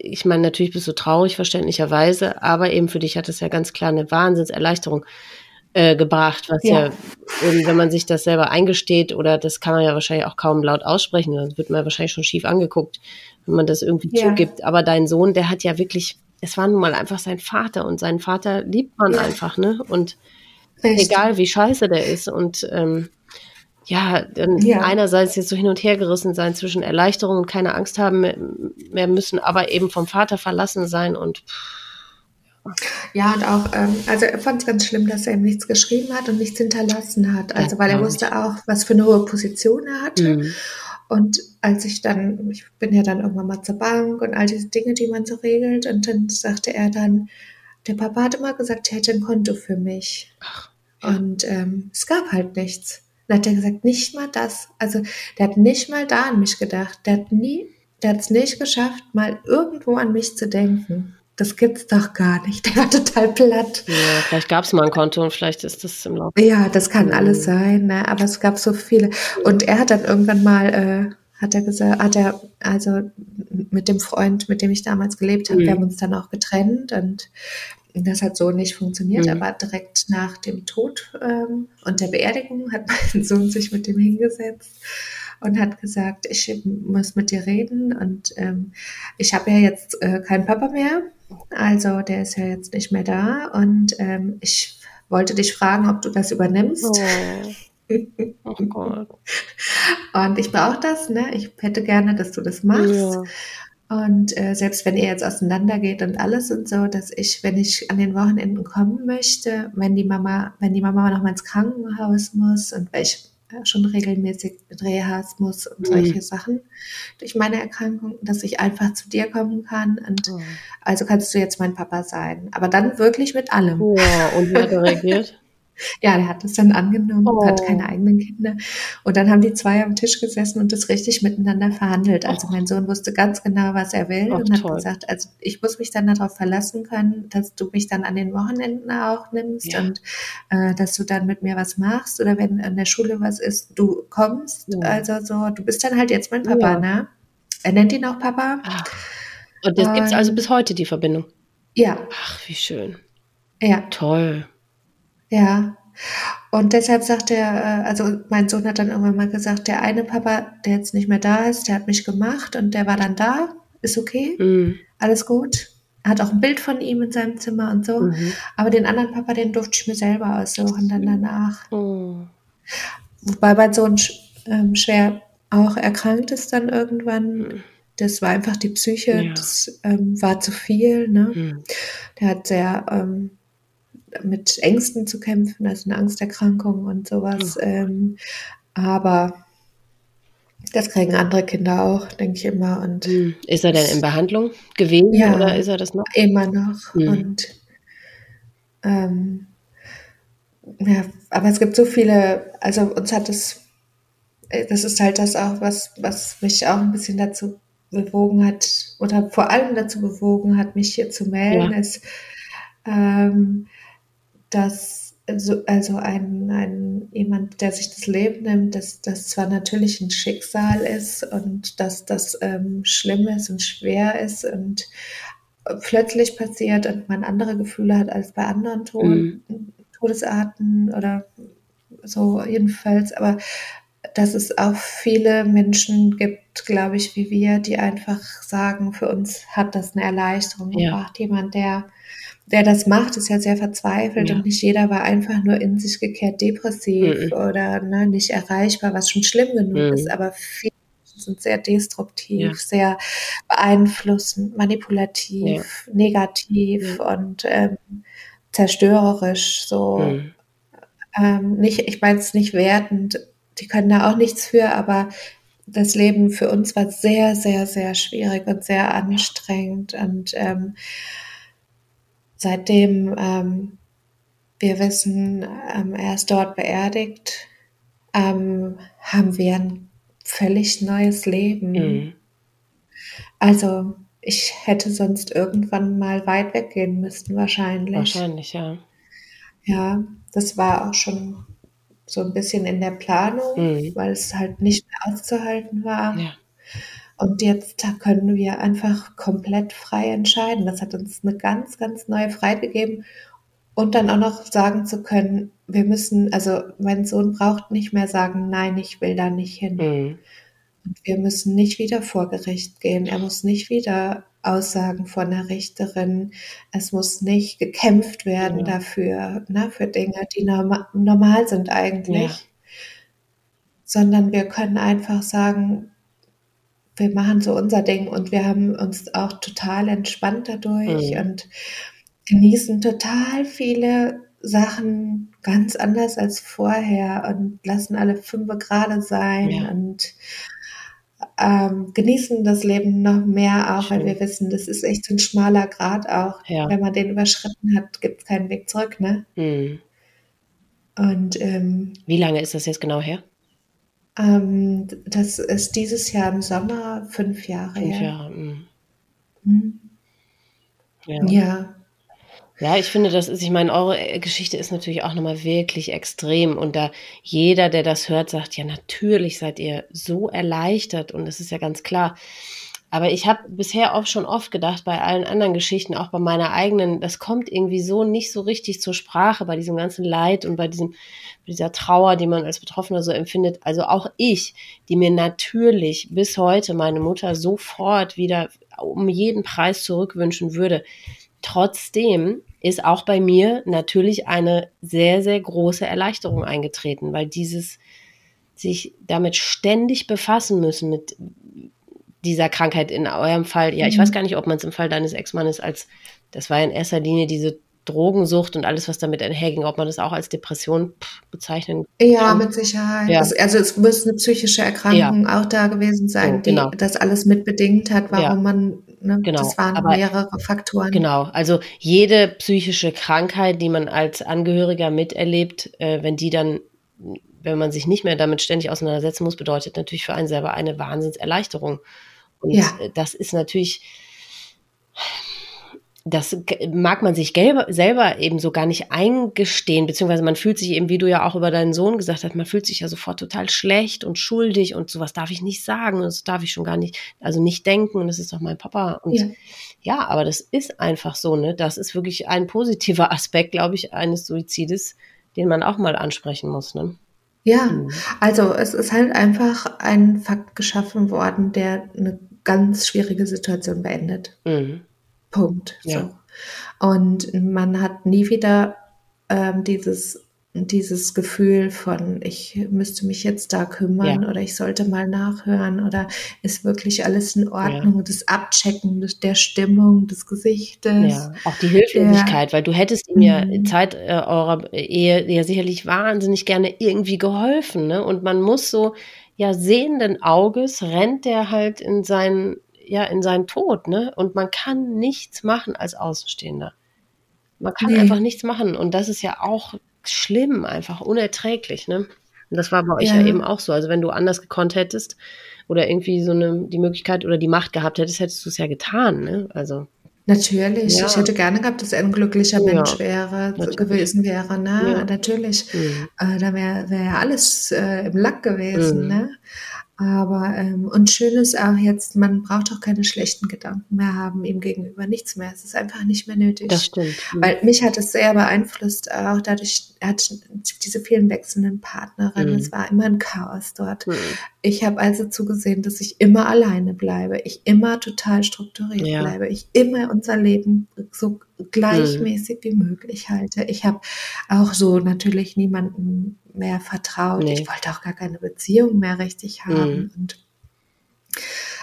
ich meine, natürlich bist du traurig, verständlicherweise, aber eben für dich hat es ja ganz klar eine Wahnsinnserleichterung äh, gebracht, was ja. ja, wenn man sich das selber eingesteht, oder das kann man ja wahrscheinlich auch kaum laut aussprechen, dann wird man wahrscheinlich schon schief angeguckt, wenn man das irgendwie ja. zugibt. Aber dein Sohn, der hat ja wirklich, es war nun mal einfach sein Vater und seinen Vater liebt man ja. einfach, ne? Und Echt? egal wie scheiße der ist und ähm, ja, dann ja. einerseits jetzt so hin und her gerissen sein zwischen Erleichterung und keine Angst haben mehr müssen, aber eben vom Vater verlassen sein und pff, ja, und auch, ähm, also er fand es ganz schlimm, dass er ihm nichts geschrieben hat und nichts hinterlassen hat. Also, weil er wusste auch, was für eine hohe Position er hatte. Mhm. Und als ich dann, ich bin ja dann irgendwann mal zur Bank und all diese Dinge, die man so regelt, und dann sagte er dann, der Papa hat immer gesagt, er hätte ein Konto für mich. Ach, ja. Und ähm, es gab halt nichts. Dann hat er gesagt, nicht mal das. Also der hat nicht mal da an mich gedacht. Der hat nie, der hat es nicht geschafft, mal irgendwo an mich zu denken das gibt's doch gar nicht. *laughs* Der war total platt. Ja, vielleicht gab es mal ein Konto und vielleicht ist das im Laufe. Ja, das kann mhm. alles sein, ne? aber es gab so viele. Und er hat dann irgendwann mal, äh, hat er gesagt, hat er, also mit dem Freund, mit dem ich damals gelebt habe, mhm. wir haben uns dann auch getrennt und das hat so nicht funktioniert, mhm. aber direkt nach dem Tod ähm, und der Beerdigung hat *laughs* mein Sohn sich mit dem hingesetzt und hat gesagt, ich muss mit dir reden und ähm, ich habe ja jetzt äh, keinen Papa mehr also der ist ja jetzt nicht mehr da und ähm, ich wollte dich fragen, ob du das übernimmst. Oh. *laughs* oh Gott. Und ich brauche das, ne? Ich hätte gerne, dass du das machst. Ja. Und äh, selbst wenn ihr jetzt auseinandergeht und alles und so, dass ich, wenn ich an den Wochenenden kommen möchte, wenn die Mama, wenn die Mama noch mal ins Krankenhaus muss und weil ich schon regelmäßig Rehas muss und mhm. solche Sachen durch meine Erkrankung, dass ich einfach zu dir kommen kann und oh. also kannst du jetzt mein Papa sein. Aber dann wirklich mit allem. Oh, und wie hat er reagiert? *laughs* *laughs* Ja, der hat das dann angenommen, oh. hat keine eigenen Kinder. Und dann haben die zwei am Tisch gesessen und das richtig miteinander verhandelt. Also mein Sohn wusste ganz genau, was er will oh, und hat toll. gesagt, also ich muss mich dann darauf verlassen können, dass du mich dann an den Wochenenden auch nimmst ja. und äh, dass du dann mit mir was machst oder wenn in der Schule was ist, du kommst. Ja. Also so, du bist dann halt jetzt mein Papa, ja. ne? Er nennt ihn auch Papa. Ach. Und das gibt es also bis heute, die Verbindung? Ja. Ach, wie schön. Ja. Toll. Ja. Und deshalb sagt er, äh, also mein Sohn hat dann irgendwann mal gesagt, der eine Papa, der jetzt nicht mehr da ist, der hat mich gemacht und der war dann da, ist okay, mhm. alles gut. hat auch ein Bild von ihm in seinem Zimmer und so. Mhm. Aber den anderen Papa, den durfte ich mir selber aussuchen dann danach. Oh. Wobei mein Sohn ähm, schwer auch erkrankt ist dann irgendwann. Mhm. Das war einfach die Psyche, Ja. das ähm, war zu viel. Ne? Mhm. Der hat sehr ähm, mit Ängsten zu kämpfen, also eine Angsterkrankung und sowas. Ähm, aber das kriegen andere Kinder auch, denke ich immer. Und Mhm. Ist er denn in Behandlung gewesen Ja. oder ist er das noch? immer noch. Mhm. Und ähm, ja, aber es gibt so viele, also uns hat es, äh, das ist halt das auch, was, was mich auch ein bisschen dazu bewogen hat, oder vor allem dazu bewogen hat, mich hier zu melden, Ja. ist, ähm, dass also, also ein, ein jemand, der sich das Leben nimmt, dass das zwar natürlich ein Schicksal ist und dass das ähm, schlimm ist und schwer ist und plötzlich passiert und man andere Gefühle hat als bei anderen Tod Mhm. Todesarten oder so jedenfalls, aber dass es auch viele Menschen gibt, glaube ich, wie wir, die einfach sagen, für uns hat das eine Erleichterung Ja. gebracht. Jemand, der, der das macht, ist ja sehr verzweifelt Ja. und nicht jeder war einfach nur in sich gekehrt depressiv Mhm. oder ne, nicht erreichbar, was schon schlimm genug Mhm. ist, aber viele sind sehr destruktiv, Ja. sehr beeinflussend, manipulativ, negativ und ähm, zerstörerisch, so Mhm. ähm, nicht, ich meine es nicht wertend, die können da auch nichts für, aber das Leben für uns war sehr, sehr, sehr schwierig und sehr anstrengend. Und ähm, seitdem ähm, wir wissen, ähm, er ist dort beerdigt, ähm, haben wir ein völlig neues Leben. Mhm. Also ich hätte sonst irgendwann mal weit weggehen müssen, wahrscheinlich. Wahrscheinlich, ja. Ja, das war auch schon so ein bisschen in der Planung, Mhm. weil es halt nicht mehr auszuhalten war. Ja. Und jetzt können wir einfach komplett frei entscheiden. Das hat uns eine ganz, ganz neue Freiheit gegeben. Und dann auch noch sagen zu können, wir müssen, also mein Sohn braucht nicht mehr sagen, nein, ich will da nicht hin. Mhm. Und wir müssen nicht wieder vor Gericht gehen. Er muss nicht wieder Aussagen von der Richterin. Es muss nicht gekämpft werden Ja. dafür, ne, für Dinge, die norma normal sind eigentlich. Ja. Sondern wir können einfach sagen, wir machen so unser Ding und wir haben uns auch total entspannt dadurch Mhm. und genießen total viele Sachen ganz anders als vorher und lassen alle fünfe gerade sein Ja. und ähm, genießen das Leben noch mehr auch, weil Schön. wir wissen, das ist echt ein schmaler Grat auch. Ja. Wenn man den überschritten hat, gibt es keinen Weg zurück, ne? Mhm. Und ähm, Wie lange ist das jetzt genau her? Ähm, das ist dieses Jahr im Sommer fünf Jahre Fünf. Jahre. Mhm. Hm. Ja. Ja, Ja, ich finde, das ist, ich meine, eure Geschichte ist natürlich auch nochmal wirklich extrem. Und da jeder, der das hört, sagt, ja, natürlich seid ihr so erleichtert und das ist ja ganz klar. Aber ich habe bisher auch schon oft gedacht, bei allen anderen Geschichten, auch bei meiner eigenen, das kommt irgendwie so nicht so richtig zur Sprache, bei diesem ganzen Leid und bei diesem, dieser Trauer, die man als Betroffener so empfindet. Also auch ich, die mir natürlich bis heute meine Mutter sofort wieder um jeden Preis zurückwünschen würde. Trotzdem ist auch bei mir natürlich eine sehr, sehr große Erleichterung eingetreten, weil dieses sich damit ständig befassen müssen mit dieser Krankheit in eurem Fall. Ja, ich Mhm. weiß gar nicht, ob man es im Fall deines Ex-Mannes als, das war in erster Linie diese Drogensucht und alles, was damit einherging, ob man das auch als Depression bezeichnen ja, kann. mit Sicherheit. Ja. Das, also es muss eine psychische Erkrankung auch da gewesen sein, So, genau. die das alles mitbedingt hat, warum Ja. man, ne, Genau, das waren aber- mehrere Faktoren. Genau, also jede psychische Krankheit, die man als Angehöriger miterlebt, äh, wenn die dann, wenn man sich nicht mehr damit ständig auseinandersetzen muss, bedeutet natürlich für einen selber eine Wahnsinnserleichterung. Und Ja. äh, das ist natürlich, das mag man sich selber eben so gar nicht eingestehen, beziehungsweise man fühlt sich eben, wie du ja auch über deinen Sohn gesagt hast, man fühlt sich ja sofort total schlecht und schuldig und sowas darf ich nicht sagen und das darf ich schon gar nicht, also nicht denken und das ist doch mein Papa und Ja. ja, aber das ist einfach so, ne? Das ist wirklich ein positiver *laughs* Aspekt, glaube ich, eines Suizides, den man auch mal ansprechen muss, ne? Ja, Mhm. also es ist halt einfach ein Fakt geschaffen worden, der eine ganz schwierige Situation beendet. Mhm. Punkt. Ja. So. Und man hat nie wieder ähm, dieses dieses Gefühl von, ich müsste mich jetzt da kümmern Ja. oder ich sollte mal nachhören oder ist wirklich alles in Ordnung und das Abchecken der Stimmung, des Gesichtes. Ja, auch die Hilflosigkeit, weil du hättest ihm ja Mhm. Zeit äh, eurer Ehe ja sicherlich wahnsinnig gerne irgendwie geholfen, ne? Und man muss so, ja, sehenden Auges rennt der halt in seinen, ja, in seinen Tod, ne? Und man kann nichts machen als Außenstehender. Man kann Nee. einfach nichts machen. Und das ist ja auch schlimm, einfach unerträglich, ne? Und das war bei euch ja. Ja. eben auch so. Also wenn du anders gekonnt hättest oder irgendwie so eine, die Möglichkeit oder die Macht gehabt hättest, hättest du es ja getan, ne? Also, Natürlich, Ja. ich hätte gerne gehabt, dass er ein glücklicher Ja, Mensch wäre, natürlich. gewesen wäre, ne? Ja. Natürlich. mh. Äh, da wäre wär ja alles äh, im Lack gewesen, Mhm. ne? Aber ähm, und schön ist auch jetzt, man braucht auch keine schlechten Gedanken mehr haben ihm gegenüber, nichts mehr. Es ist einfach nicht mehr nötig. das stimmt. Mhm. Weil mich hat es sehr beeinflusst, auch dadurch, er hat diese vielen wechselnden Partnerinnen. Mhm. Es war immer ein Chaos dort. Mhm. Ich habe also zugesehen, dass ich immer alleine bleibe, ich immer total strukturiert Ja. bleibe, ich immer unser Leben so gleichmäßig wie möglich halte. Ich habe auch so natürlich niemandem mehr vertraut. Nee. Ich wollte auch gar keine Beziehung mehr richtig haben Mhm. und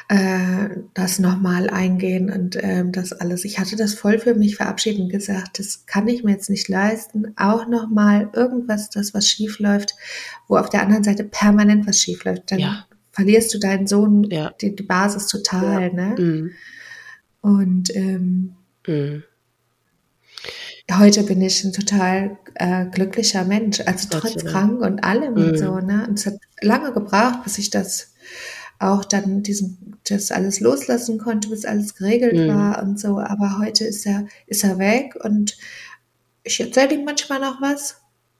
äh, das nochmal eingehen und ähm, das alles. Ich hatte das voll für mich verabschiedet und gesagt, das kann ich mir jetzt nicht leisten. Auch nochmal irgendwas, das was schief läuft, wo auf der anderen Seite permanent was schief läuft. Dann Ja. verlierst du deinen Sohn Ja. die, die Basis total, ne? Mhm. Und ähm, Mhm. heute bin ich ein total äh, glücklicher Mensch, also trotz krank und allem und Mhm. so, ne? Und es hat lange gebraucht, bis ich das auch dann diesen, das alles loslassen konnte, bis alles geregelt Mhm. war und so. Aber heute ist er, ist er weg und ich erzähle ihm manchmal noch was,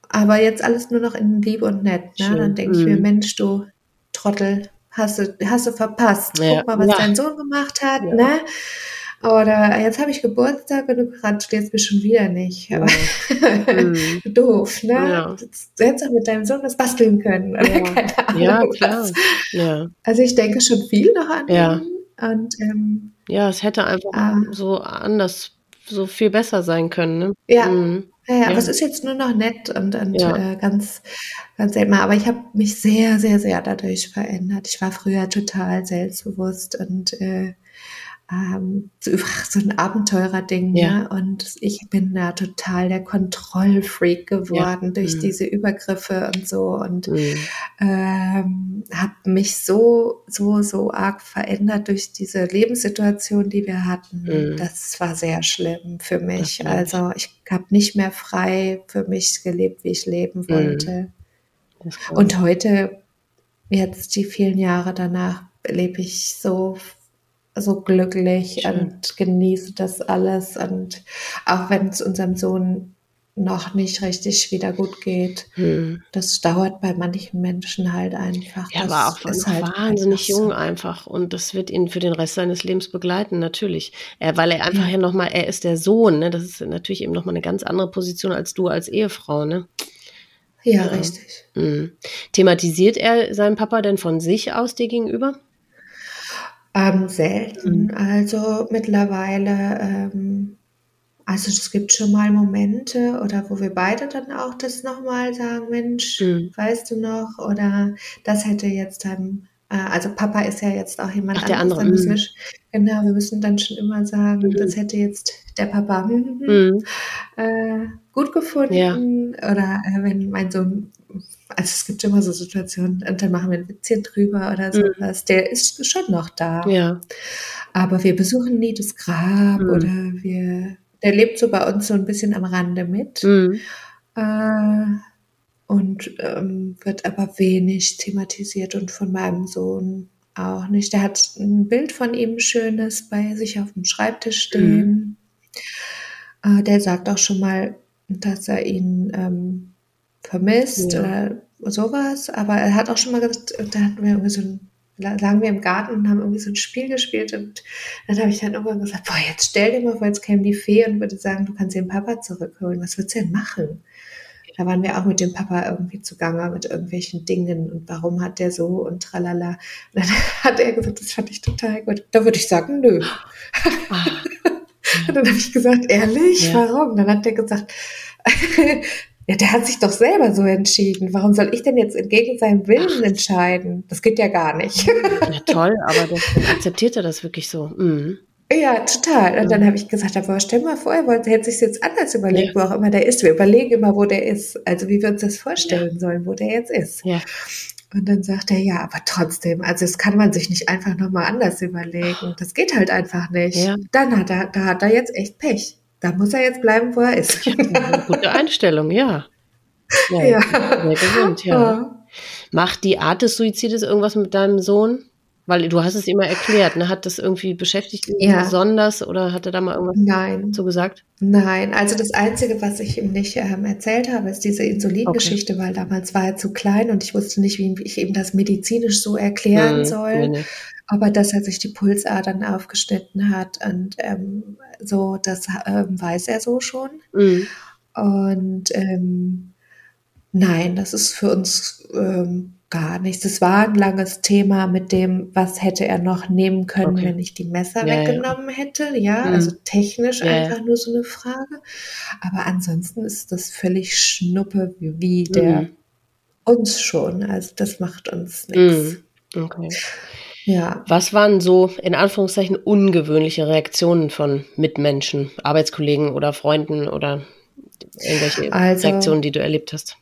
aber jetzt alles nur noch in Liebe und nett. Ne? Schön. Dann denke ich mir, Mhm. Mensch, du Trottel, hast du, hast du verpasst. Ja. Guck mal, was Ja. dein Sohn gemacht hat, Ja. ne? Oder jetzt habe ich Geburtstag und du gratulierst mir schon wieder nicht. Ja. Mhm. *laughs* doof, ne? Ja. Du hättest auch mit deinem Sohn was basteln können. Oder Ja. keine Ahnung. Ja, klar. Ja. Also ich denke schon viel noch an Ja. ihn. Und ähm, ja, es hätte einfach Ah. so anders, so viel besser sein können. Ne? ja, Mhm. ja, aber es ist jetzt nur noch nett und, und äh, ganz, ganz selten. Aber ich habe mich sehr, sehr, sehr dadurch verändert. Ich war früher total selbstbewusst und äh, ähm, so, *laughs* so ein Abenteurer-Ding. Ja. Ne? Und ich bin da total der Kontrollfreak geworden durch Mhm. diese Übergriffe und so. Und Mhm. ähm, habe mich so, so, so arg verändert durch diese Lebenssituation, die wir hatten. Mhm. Das war sehr schlimm für mich. Also ich habe nicht mehr frei für mich gelebt, wie ich leben Mhm. wollte. Und heute, jetzt die vielen Jahre danach, lebe ich so so glücklich Schön. und genieße das alles und auch wenn es unserem Sohn noch nicht richtig wieder gut geht. Mhm. das dauert bei manchen Menschen halt einfach. Ja, das aber auch ist halt wahnsinnig jung so. einfach und das wird ihn für den Rest seines Lebens begleiten, natürlich. Er, weil er einfach Ja. ja nochmal, er ist der Sohn, ne? Das ist natürlich eben nochmal eine ganz andere Position als du als Ehefrau, ne? Ja, Ja. richtig. Mhm. Thematisiert er seinen Papa denn von sich aus dir gegenüber? Ähm, selten. Mhm. Also mittlerweile, ähm, also es gibt schon mal Momente oder wo wir beide dann auch das nochmal sagen, Mensch, Mhm. weißt du noch? Oder das hätte jetzt dann, äh, also Papa ist ja jetzt auch jemand Ach, der anderes, andere, dann müssen mhm. wir, genau, wir müssen dann schon immer sagen, Mhm. das hätte jetzt der Papa hm, hm, Mhm. äh, gut gefunden. Oder äh, wenn mein Sohn, also es gibt immer so Situationen, und dann machen wir ein Witzchen drüber oder Mhm. sowas, der ist schon noch da. Ja. Aber wir besuchen nie das Grab Mhm. oder wir, der lebt so bei uns so ein bisschen am Rande mit Mhm. äh, und ähm, wird aber wenig thematisiert und von meinem Sohn auch nicht. Der hat ein Bild von ihm schönes bei sich auf dem Schreibtisch stehen. Äh, der sagt auch schon mal, dass er ihn ähm, vermisst Ja. oder sowas, aber er hat auch schon mal gesagt, da hatten wir irgendwie so ein lagen wir im Garten und haben irgendwie so ein Spiel gespielt und dann habe ich dann irgendwann gesagt, boah, jetzt stell dir mal vor, jetzt käme die Fee und würde sagen, du kannst den Papa zurückholen. Was würdest du denn machen? Da waren wir auch mit dem Papa irgendwie zugange mit irgendwelchen Dingen und warum hat der so und tralala. Und dann *laughs* hat er gesagt, das fand ich total gut. Da würde ich sagen, nö. Ah. *laughs* Und dann habe ich gesagt, ehrlich, Ja. warum? Dann hat der gesagt, *laughs* ja, der hat sich doch selber so entschieden. Warum soll ich denn jetzt entgegen seinem Willen entscheiden? Das geht ja gar nicht. Ja, toll, aber das, akzeptiert er das wirklich so. Mhm. Ja, total. Und dann habe ich gesagt, aber stell mal vor, er wollte, hätte sich jetzt anders überlegt, wo auch immer der ist. Wir überlegen immer, wo der ist. Also wie wir uns das vorstellen sollen, wo der jetzt ist. Ja. Und dann sagt er, ja, aber trotzdem, also das kann man sich nicht einfach nochmal anders überlegen. Das geht halt einfach nicht. Ja. Dann hat er, da hat er jetzt echt Pech. Da muss er jetzt bleiben, wo er ist. Eine gute Einstellung, ja. *laughs* Ja, Ja. sehr gesund, ja. Macht die Art des Suizides irgendwas mit deinem Sohn? Weil du hast es immer erklärt, ne? Hat das irgendwie beschäftigt ihn Ja. besonders oder hat er da mal irgendwas Nein, so gesagt? nein. Also das Einzige, was ich ihm nicht ähm, erzählt habe, ist diese Insulingeschichte, weil damals war er zu klein und ich wusste nicht, wie ich ihm das medizinisch so erklären Mhm. soll. Nee, nee. Aber dass er sich die Pulsadern aufgeschnitten hat und ähm, so, das ähm, weiß er so schon. Mhm. Und ähm, nein, das ist für uns ähm, gar nichts. Es war ein langes Thema mit dem, was hätte er noch nehmen können, Okay. wenn ich die Messer Ja, ja. weggenommen hätte. Ja, Mhm. also technisch Ja, ja. einfach nur so eine Frage. Aber ansonsten ist das völlig Schnuppe, wie, wie der Mhm. uns schon. Also das macht uns nichts. Mhm. Okay. Ja. Was waren so in Anführungszeichen ungewöhnliche Reaktionen von Mitmenschen, Arbeitskollegen oder Freunden oder irgendwelche Also- Reaktionen, die du erlebt hast?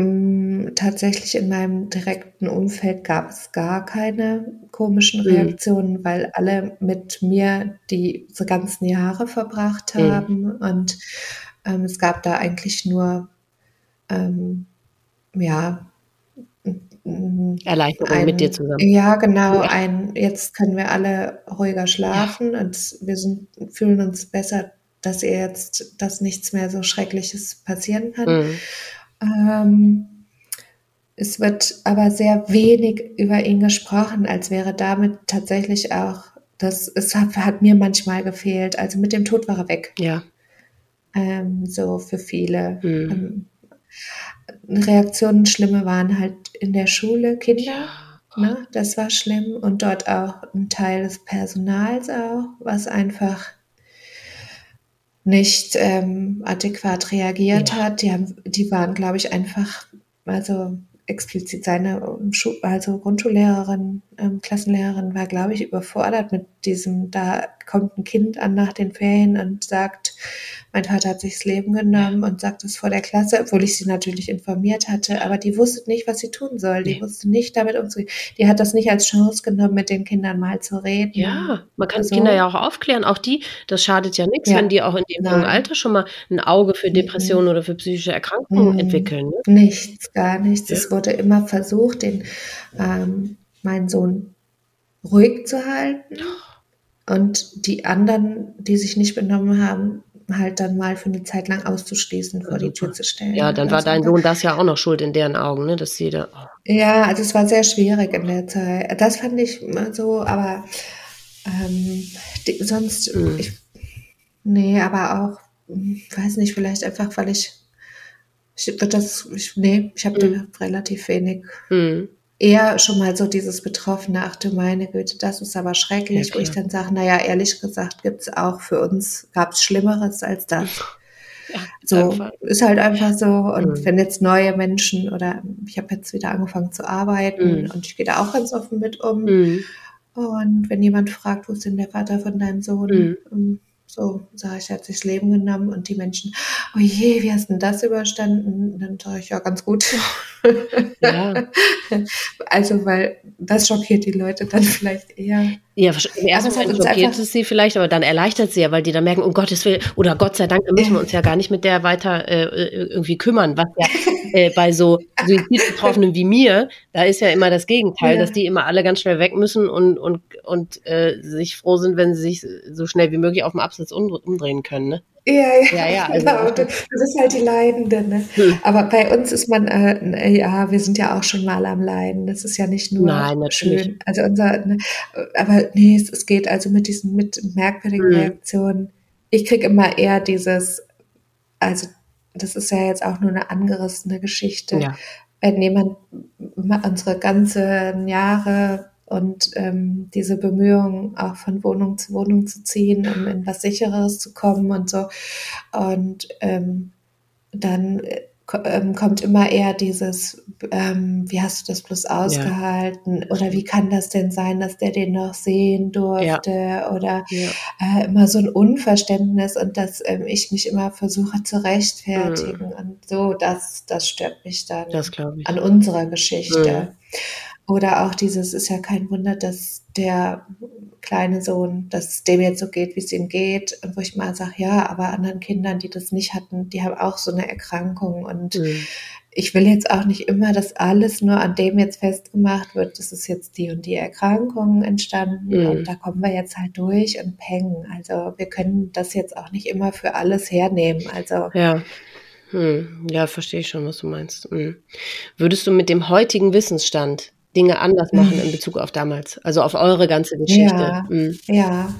Mm, Tatsächlich in meinem direkten Umfeld gab es gar keine komischen Mhm. Reaktionen, weil alle mit mir die so ganzen Jahre verbracht Mhm. haben und ähm, es gab da eigentlich nur ähm, ja mm, Erleichterung mit dir zusammen. Ja, genau. Ja. Ein, jetzt können wir alle ruhiger schlafen und wir sind, fühlen uns besser, dass ihr jetzt, dass nichts mehr so Schreckliches passieren kann. Mhm. Ähm, es wird aber sehr wenig über ihn gesprochen, als wäre damit tatsächlich auch, das es hat, hat mir manchmal gefehlt. Also mit dem Tod war er weg. Ja. Ähm, so für viele. Mhm. Ähm, Reaktionen, schlimme waren halt in der Schule, Kinder. Ne, das war schlimm. Und dort auch ein Teil des Personals auch, was einfach nicht ähm, adäquat reagiert Ja. hat. Die, haben, die waren, glaube ich, einfach, also explizit seine also Grundschullehrerin, ähm, Klassenlehrerin war, glaube ich, überfordert mit diesem, da kommt ein Kind an nach den Ferien und sagt, mein Vater hat sich das Leben genommen und sagt es vor der Klasse, obwohl ich sie natürlich informiert hatte, aber die wusste nicht, was sie tun soll. Die Nee. wusste nicht damit umzugehen. Die hat das nicht als Chance genommen, mit den Kindern mal zu reden. Ja, man kann So. Kinder ja auch aufklären. Auch die, das schadet ja nichts, Ja. wenn die auch in dem jungen. Alter schon mal ein Auge für Mhm. Depressionen oder für psychische Erkrankungen Mhm. entwickeln. Ne? Nichts, gar nichts. Ja. Es wurde immer versucht, den ähm, meinen Sohn ruhig zu halten und die anderen, die sich nicht benommen haben, halt dann mal für eine Zeit lang auszuschließen, vor die. Tür zu stellen. Ja, dann war dein Sohn das ja auch noch schuld in deren Augen, ne? Dass sie da. Oh. Ja, also es war sehr schwierig in der Zeit. Das fand ich immer so, aber ähm, die, sonst, Mhm. ich, nee, aber auch, weiß nicht, vielleicht einfach, weil ich, ich das, ich, nee, ich habe Mhm. relativ wenig, Mhm. Eher schon mal so dieses Betroffene, ach du meine Güte, das ist aber schrecklich, Ja, wo ich dann sage, naja, ehrlich gesagt gibt's auch für uns, gab's Schlimmeres als das. *laughs* Ja, So, einfach. ist halt einfach so. Und Mhm. wenn jetzt neue Menschen oder ich habe jetzt wieder angefangen zu arbeiten Mhm. und ich gehe da auch ganz offen mit um. Mhm. Und wenn jemand fragt, wo ist denn der Vater von deinem Sohn? So, sage ich, hat sich das Leben genommen und die Menschen, oh je, wie hast denn das überstanden? Und dann sage ich, ja, ganz gut. Ja. *laughs* Also, weil das schockiert die Leute dann vielleicht eher. Ja, im ersten hat Moment uns schockiert es sie vielleicht, aber dann erleichtert sie ja, weil die dann merken, um Gottes Willen, oder Gott sei Dank, da müssen wir uns ja gar nicht mit der weiter äh, äh, irgendwie kümmern, was ja *laughs* äh, bei so Suizidbetroffenen wie mir, da ist ja immer das Gegenteil, Ja. dass die immer alle ganz schnell weg müssen und, und, und äh, sich froh sind, wenn sie sich so schnell wie möglich auf dem Absatz umdre- umdrehen können. Ne? Ja, ja, Ja, ja, *laughs* also- genau. Du, du bist halt die Leidende. Ne? Hm. Aber bei uns ist man, äh, ja, wir sind ja auch schon mal am Leiden. Das ist ja nicht nur Nein, natürlich. schön. Also unser, ne, aber nee, es, es geht also mit diesen mit merkwürdigen Hm. Reaktionen. Ich krieg immer eher dieses, also das ist ja jetzt auch nur eine angerissene Geschichte. Ja. Wenn jemand unsere ganzen Jahre und ähm, diese Bemühungen auch von Wohnung zu Wohnung zu ziehen, um in was sicheres zu kommen und so. Und ähm, dann äh, ähm, kommt immer eher dieses, ähm, wie hast du das bloß ausgehalten? Ja. Oder wie kann das denn sein, dass der den noch sehen durfte? Ja. Oder ja. Äh, immer so ein Unverständnis und dass ähm, ich mich immer versuche zu rechtfertigen. Mhm. Und so, das, das stört mich dann an unserer Geschichte. Mhm. Oder auch dieses, ist ja kein Wunder, dass der kleine Sohn, dass es dem jetzt so geht, wie es ihm geht. Und wo ich mal sage, ja, aber anderen Kindern, die das nicht hatten, die haben auch so eine Erkrankung. Und mhm. ich will jetzt auch nicht immer, dass alles nur an dem jetzt festgemacht wird, das ist jetzt die und die Erkrankung entstanden mhm. und da kommen wir jetzt halt durch und pengen. Also wir können das jetzt auch nicht immer für alles hernehmen. Also ja. Hm. Ja, verstehe ich schon, was du meinst. Hm. Würdest du mit dem heutigen Wissensstand Dinge anders machen mhm. in Bezug auf damals, also auf eure ganze Geschichte. Ja, mhm. ja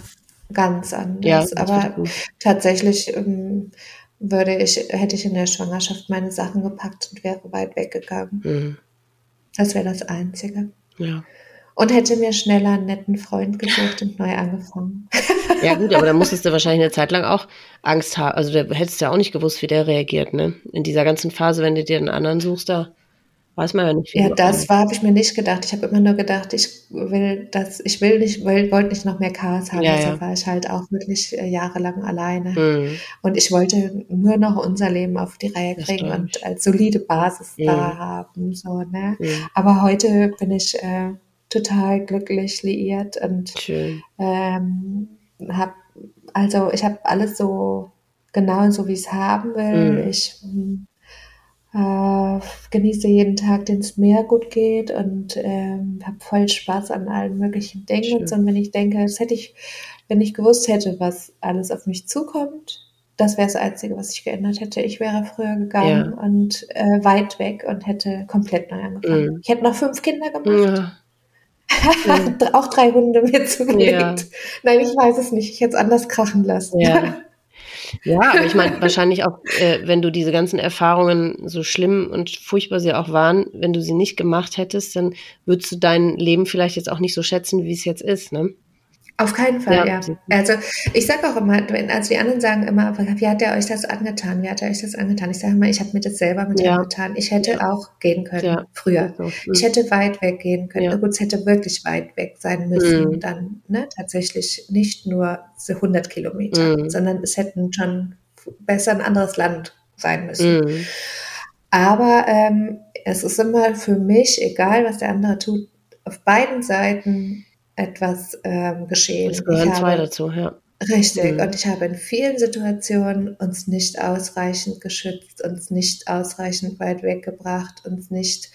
ganz anders. Ja, Aber tatsächlich ähm, würde ich, hätte ich in der Schwangerschaft meine Sachen gepackt und wäre weit weggegangen. Mhm. Das wäre das Einzige. Ja. Und hätte mir schneller einen netten Freund gesucht und neu angefangen. Ja gut, aber da *laughs* musstest du wahrscheinlich eine Zeit lang auch Angst haben. Also da hättest du ja auch nicht gewusst, wie der reagiert, ne? In dieser ganzen Phase, wenn du dir einen anderen suchst, da Weiß man ja nicht. Ja, das war, habe ich mir nicht gedacht. Ich habe immer nur gedacht, ich will das, ich will nicht, will, wollte nicht noch mehr Chaos haben. Ja, also ja. war ich halt auch wirklich äh, jahrelang alleine. Mhm. Und ich wollte nur noch unser Leben auf die Reihe kriegen und als solide Basis mhm. da haben. So, ne? Mhm. Aber heute bin ich äh, total glücklich liiert und ähm, habe, also ich habe alles so genau so, wie ich es haben will. Mhm. Ich äh, genieße jeden Tag, den es mir gut geht und ähm, habe voll Spaß an allen möglichen Dingen. Und wenn ich denke, das hätte ich, wenn ich gewusst hätte, was alles auf mich zukommt, das wäre das Einzige, was ich geändert hätte. Ich wäre früher gegangen ja. und äh, weit weg und hätte komplett neu angefangen. Mhm. Ich hätte noch fünf Kinder gemacht. Ja. *laughs* auch drei Hunde mir zugelegt. Ja. Nein, ich weiß es nicht. Ich hätte es anders krachen lassen. Ja. *laughs* Ja, aber ich meine, wahrscheinlich auch, äh, wenn du diese ganzen Erfahrungen, so schlimm und furchtbar sie auch waren, wenn du sie nicht gemacht hättest, dann würdest du dein Leben vielleicht jetzt auch nicht so schätzen, wie es jetzt ist, ne? Auf keinen Fall, ja. ja. Also ich sage auch immer, wenn, also die anderen sagen immer, wie hat er euch das angetan? Wie hat er euch das angetan? Ich sage immer, ich habe mir das selber mit ja. angetan. Ich hätte ja. auch gehen können ja. früher. So. Ich hätte weit weg gehen können. Ja. Gut, es hätte wirklich weit weg sein müssen. Mhm. Dann ne, tatsächlich nicht nur 100 Kilometer, mhm. sondern es hätten schon besser ein anderes Land sein müssen. Mhm. Aber ähm, es ist immer für mich, egal was der andere tut, auf beiden Seiten etwas ähm, geschehen. Es gehören zwei dazu, ja. Richtig. Mhm. Und ich habe in vielen Situationen uns nicht ausreichend geschützt, uns nicht ausreichend weit weggebracht, uns nicht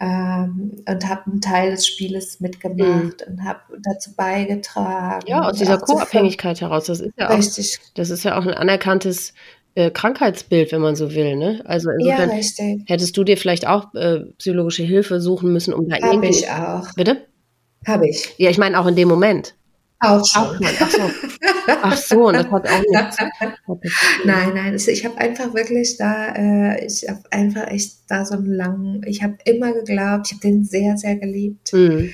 ähm, und habe einen Teil des Spieles mitgemacht mhm. und habe dazu beigetragen. Ja, aus dieser Co-Abhängigkeit heraus. Das ist ja auch, richtig. das ist ja auch ein anerkanntes äh, Krankheitsbild, wenn man so will. Ne? Also insofern ja, hättest du dir vielleicht auch äh, psychologische Hilfe suchen müssen, um da Hab irgendwie. ich auch. Bitte? Habe ich. Ja, ich meine auch in dem Moment. Auch schon. Auch Ach so. Ach so, und das hat auch nichts. nein, nein, ich habe einfach wirklich da, äh, ich habe einfach echt da so einen langen, ich habe immer geglaubt, ich habe den sehr, sehr geliebt. Mhm.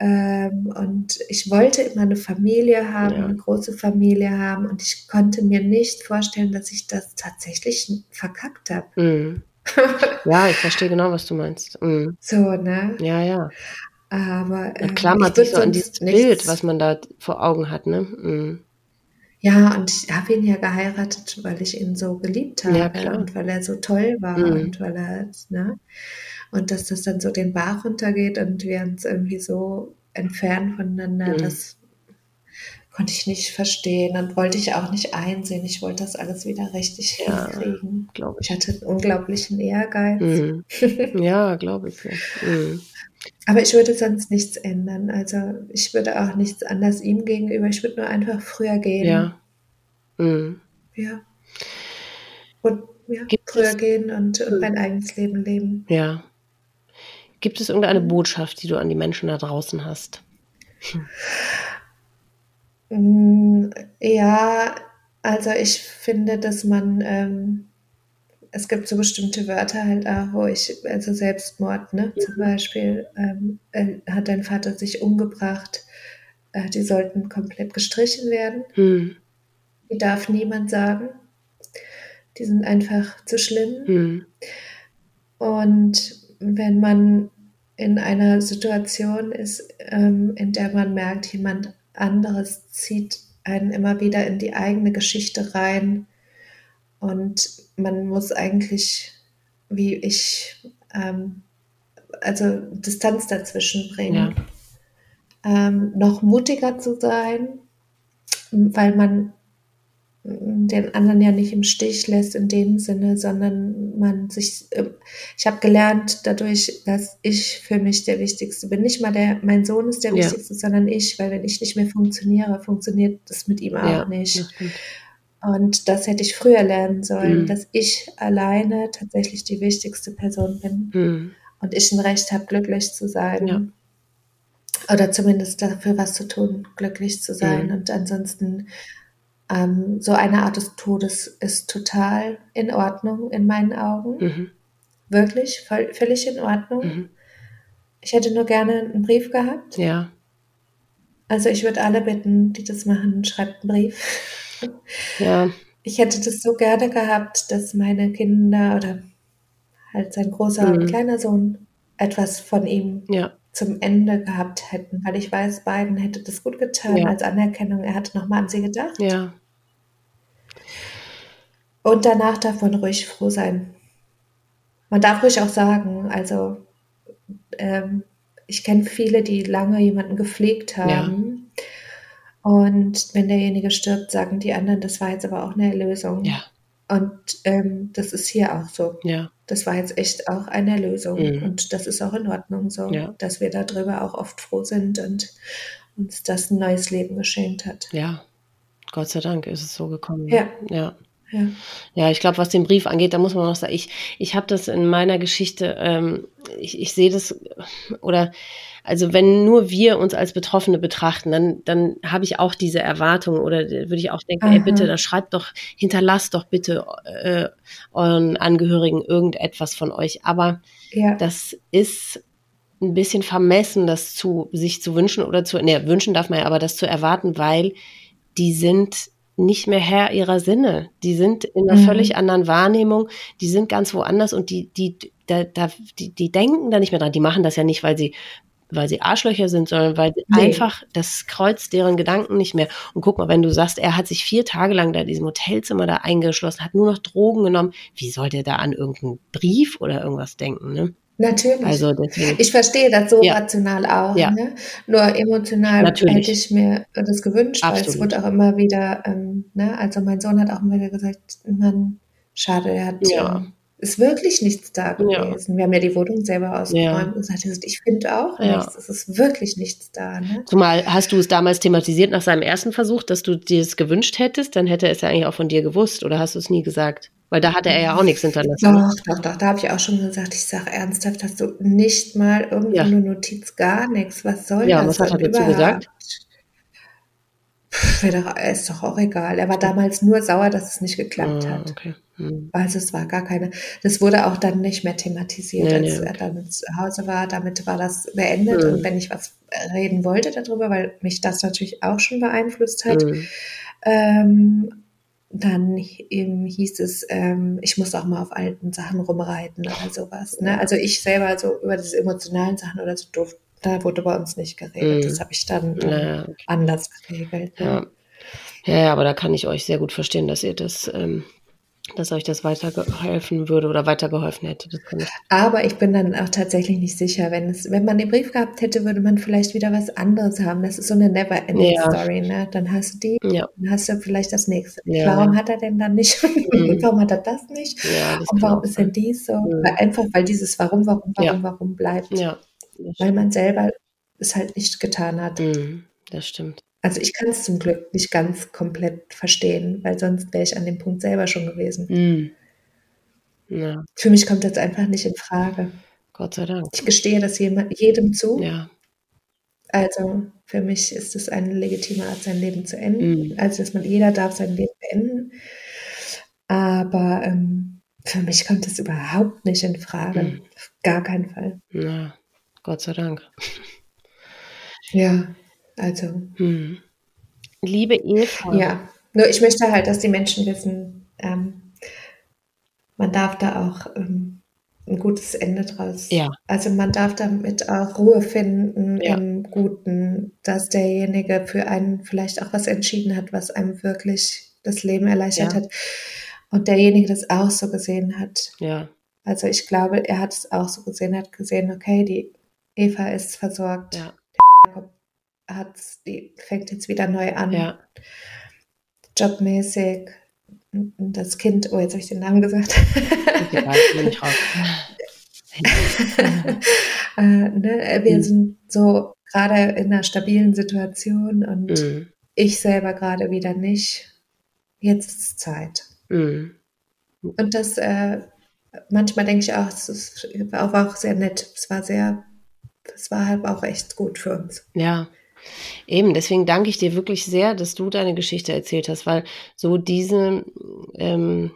Ähm, und ich wollte immer eine Familie haben, ja. eine große Familie haben und ich konnte mir nicht vorstellen, dass ich das tatsächlich verkackt habe. Mhm. *laughs* Ja, ich verstehe genau, was du meinst. Mhm. So, ne? Ja, ja. Aber äh, klammert sich so an dieses Bild, was man da vor Augen hat, ne? Mhm. Ja, und ich habe ihn ja geheiratet, weil ich ihn so geliebt habe ja, und weil er so toll war mhm. und weil er, ne? Und dass das dann so den Bach runtergeht und wir uns irgendwie so entfernen voneinander, mhm. das konnte ich nicht verstehen und wollte ich auch nicht einsehen. Ich wollte das alles wieder richtig ja, hinkriegen. Ich. ich hatte einen unglaublichen Ehrgeiz. Mhm. *laughs* Ja, glaube ich. Ja. Aber ich würde sonst nichts ändern. Also ich würde auch nichts anders ihm gegenüber. Ich würde nur einfach früher gehen. Ja. Mhm. Ja. Und ja, Gibt früher es, gehen und, und mein eigenes Leben leben. Ja. Gibt es irgendeine Botschaft, die du an die Menschen da draußen hast? Hm. Ja, also ich finde, dass man ähm, es gibt so bestimmte Wörter halt auch, wo ich, also Selbstmord, ne, mhm. zum Beispiel, ähm, äh, hat dein Vater sich umgebracht, äh, die sollten komplett gestrichen werden. Mhm. Die darf niemand sagen. Die sind einfach zu schlimm. Mhm. Und wenn man in einer Situation ist, ähm, in der man merkt, jemand anderes zieht einen immer wieder in die eigene Geschichte rein und man muss eigentlich, wie ich, ähm, also Distanz dazwischen bringen, ja. ähm, noch mutiger zu sein, weil man den anderen ja nicht im Stich lässt in dem Sinne, sondern man sich, äh, ich habe gelernt dadurch, dass ich für mich der Wichtigste bin. Nicht mal der, mein Sohn ist der ja. Wichtigste, sondern ich, weil wenn ich nicht mehr funktioniere, funktioniert das mit ihm auch ja, nicht. Und das hätte ich früher lernen sollen, mhm. dass ich alleine tatsächlich die wichtigste Person bin mhm. und ich ein Recht habe, glücklich zu sein. Ja. Oder zumindest dafür was zu tun, glücklich zu sein. Mhm. Und ansonsten ähm, so eine Art des Todes ist total in Ordnung in meinen Augen. Mhm. Wirklich, voll, völlig in Ordnung. Mhm. Ich hätte nur gerne einen Brief gehabt. Ja. Also ich würde alle bitten, die das machen, schreibt einen Brief. Ja. Ich hätte das so gerne gehabt, dass meine Kinder oder halt sein großer mhm. und kleiner Sohn etwas von ihm ja. zum Ende gehabt hätten, weil ich weiß, beiden hätte das gut getan ja. als Anerkennung. Er hatte nochmal an sie gedacht. Ja. Und danach darf man ruhig froh sein. Man darf ruhig auch sagen, also ähm, ich kenne viele, die lange jemanden gepflegt haben. Und wenn derjenige stirbt, sagen die anderen, das war jetzt aber auch eine Erlösung. Ja. Und ähm, das ist hier auch so. Ja. Das war jetzt echt auch eine Erlösung. Mhm. Und das ist auch in Ordnung so, ja. dass wir darüber auch oft froh sind und uns das ein neues Leben geschenkt hat. Ja, Gott sei Dank ist es so gekommen. Ja. Ja. Ja, ja ich glaube, was den Brief angeht, da muss man noch sagen, ich, ich habe das in meiner Geschichte, ähm, ich, ich sehe das, oder also wenn nur wir uns als Betroffene betrachten, dann, dann habe ich auch diese Erwartung oder würde ich auch denken, Aha. ey bitte, da schreibt doch, hinterlasst doch bitte äh, euren Angehörigen irgendetwas von euch. Aber ja. das ist ein bisschen vermessen, das zu sich zu wünschen oder zu, ne, wünschen darf man ja, aber das zu erwarten, weil die sind nicht mehr Herr ihrer Sinne. Die sind in einer mhm. völlig anderen Wahrnehmung, die sind ganz woanders und die, die, da, da, die, die denken da nicht mehr dran. Die machen das ja nicht, weil sie weil sie Arschlöcher sind, sondern weil nee. einfach das kreuzt deren Gedanken nicht mehr. Und guck mal, wenn du sagst, er hat sich vier Tage lang da in diesem Hotelzimmer da eingeschlossen, hat nur noch Drogen genommen, wie soll der da an irgendeinen Brief oder irgendwas denken, ne? Natürlich. Also deswegen. Ich verstehe das so ja. rational auch. Ja. Ne? Nur emotional Natürlich. hätte ich mir das gewünscht, Absolut. weil es wird auch immer wieder, ähm, ne? also mein Sohn hat auch immer wieder gesagt, Mann, schade, er hat ja. ähm, ist wirklich nichts da gewesen. Wir haben ja die Wohnung selber ausgeräumt und sagt, ich finde auch nichts. Es ist wirklich nichts da. Ne? Zumal hast du es damals thematisiert nach seinem ersten Versuch, dass du dir es gewünscht hättest, dann hätte er es ja eigentlich auch von dir gewusst oder hast du es nie gesagt? Weil da hatte er ja auch nichts hinterlassen. Doch, doch, doch. Da habe ich auch schon gesagt, ich sage ernsthaft, hast du nicht mal irgendwie eine Notiz, gar nichts. Was soll ja, das? Ja, was hat er dazu gesagt? Wäre doch, ist doch auch egal. Er war damals nur sauer, dass es nicht geklappt ah, hat. Okay. Hm. Also es war gar keine, das wurde auch dann nicht mehr thematisiert, nee, als nee, okay. er dann zu Hause war. Damit war das beendet. Hm. Und wenn ich was reden wollte darüber, weil mich das natürlich auch schon beeinflusst hat, hm. ähm, dann eben hieß es, ähm, ich muss auch mal auf alten Sachen rumreiten oder sowas. Ne? Also ich selber so über diese emotionalen Sachen oder so durfte da wurde bei uns nicht geredet. Mhm. Das habe ich dann ähm, ja, okay. anders geregelt. Ja. ja. ja, aber da kann ich euch sehr gut verstehen, dass ihr das ähm, dass euch das weitergeholfen würde oder weitergeholfen hätte. Aber ich bin dann auch tatsächlich nicht sicher, wenn es, wenn man den Brief gehabt hätte, würde man vielleicht wieder was anderes haben. Das ist so eine never-ending ja. Story, ne? Dann hast du die, ja. dann hast du vielleicht das nächste. Ja. Warum hat er denn dann nicht? *laughs* Mhm. warum hat er das nicht? Das Und warum ist denn dies so? Mhm. Weil einfach, weil dieses Warum, Warum, Warum, Warum bleibt. Weil man selber es halt nicht getan hat. Mhm. Das stimmt. Also ich kann es zum Glück nicht ganz komplett verstehen, weil sonst wäre ich an dem Punkt selber schon gewesen. Mm. Ja. Für mich kommt das einfach nicht in Frage. Gott sei Dank. Ich gestehe das jedem zu. Ja. Also für mich ist es eine legitime Art, sein Leben zu enden. Mm. Also dass man jeder darf sein Leben beenden. Aber ähm, für mich kommt das überhaupt nicht in Frage. Mhm. Auf gar keinen Fall. Na, Gott sei Dank. Ja, also. Mhm. Liebe Eva. Ja, nur ich möchte halt, dass die Menschen wissen, ähm, man darf da auch ähm, ein gutes Ende draus. Ja. Also man darf damit auch Ruhe finden ja. im Guten, dass derjenige für einen vielleicht auch was entschieden hat, was einem wirklich das Leben erleichtert ja. hat. Und derjenige das auch so gesehen hat. Ja. Also ich glaube, er hat es auch so gesehen, hat gesehen, okay, die Eva ist versorgt. Ja. Der hat, die fängt jetzt wieder neu an. Ja. Jobmäßig, das Kind, oh, jetzt habe ich den Namen gesagt. *laughs* äh, ne, wir mhm. sind so gerade in einer stabilen Situation und mhm. ich selber gerade wieder nicht. Jetzt ist Zeit. Mhm. Und das, äh, manchmal denke ich auch, es ist, war auch sehr nett. Es war sehr, es war halt auch echt gut für uns. Ja. Eben, deswegen danke ich dir wirklich sehr, dass du deine Geschichte erzählt hast, weil so diese, ähm,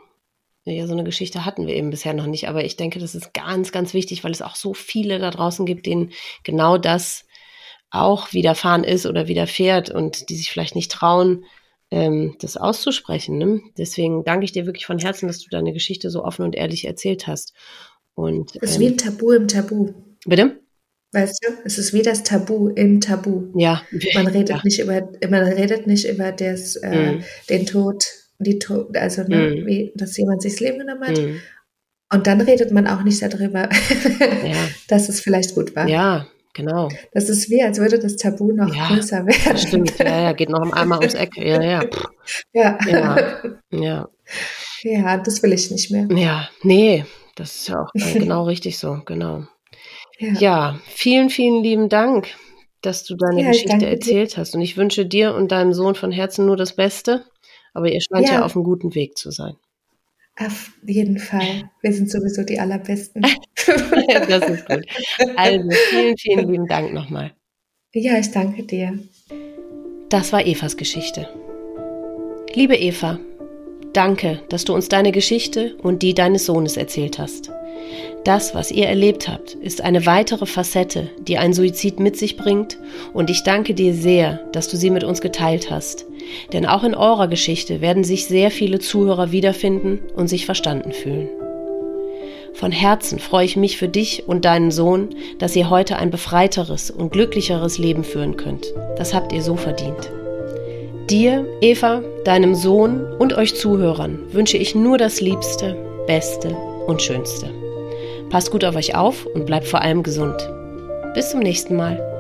ja, so eine Geschichte hatten wir eben bisher noch nicht, aber ich denke, das ist ganz, ganz wichtig, weil es auch so viele da draußen gibt, denen genau das auch widerfahren ist oder widerfährt und die sich vielleicht nicht trauen, ähm, das auszusprechen. Ne? Deswegen danke ich dir wirklich von Herzen, dass du deine Geschichte so offen und ehrlich erzählt hast. Und, das ist ähm, wie ein Tabu im Tabu. Bitte? Weißt du, es ist wie das Tabu im Tabu. Ja. Man *laughs* redet ja. nicht über, man redet nicht über das, äh, mm. den Tod, die Tod, also ne, mm. wie, dass jemand sich das Leben genommen hat. Mm. Und dann redet man auch nicht darüber, ja. *laughs* dass es vielleicht gut war. Ja, genau. Das ist wie, als würde das Tabu noch ja, größer werden. Stimmt, ja, ja, geht noch einmal ums Eck. Ja, ja. Ja. Ja. *laughs* ja. Ja, das will ich nicht mehr. Ja, nee, das ist ja auch genau richtig so, genau. Ja. ja, vielen, vielen lieben Dank, dass du deine ja, Geschichte erzählt dir. hast. Und ich wünsche dir und deinem Sohn von Herzen nur das Beste. Aber ihr scheint ja, ja auf einem guten Weg zu sein. Auf jeden Fall. Wir sind sowieso die Allerbesten. *laughs* das ist gut. Also, vielen, vielen lieben Dank nochmal. Ja, ich danke dir. Das war Evas Geschichte. Liebe Eva, danke, dass du uns deine Geschichte und die deines Sohnes erzählt hast. Das, was ihr erlebt habt, ist eine weitere Facette, die ein Suizid mit sich bringt, und ich danke dir sehr, dass du sie mit uns geteilt hast. Denn auch in eurer Geschichte werden sich sehr viele Zuhörer wiederfinden und sich verstanden fühlen. Von Herzen freue ich mich für dich und deinen Sohn, dass ihr heute ein befreiteres und glücklicheres Leben führen könnt. Das habt ihr so verdient. Dir, Eva, deinem Sohn und euch Zuhörern wünsche ich nur das Liebste, Beste und Schönste. Passt gut auf euch auf und bleibt vor allem gesund. Bis zum nächsten Mal.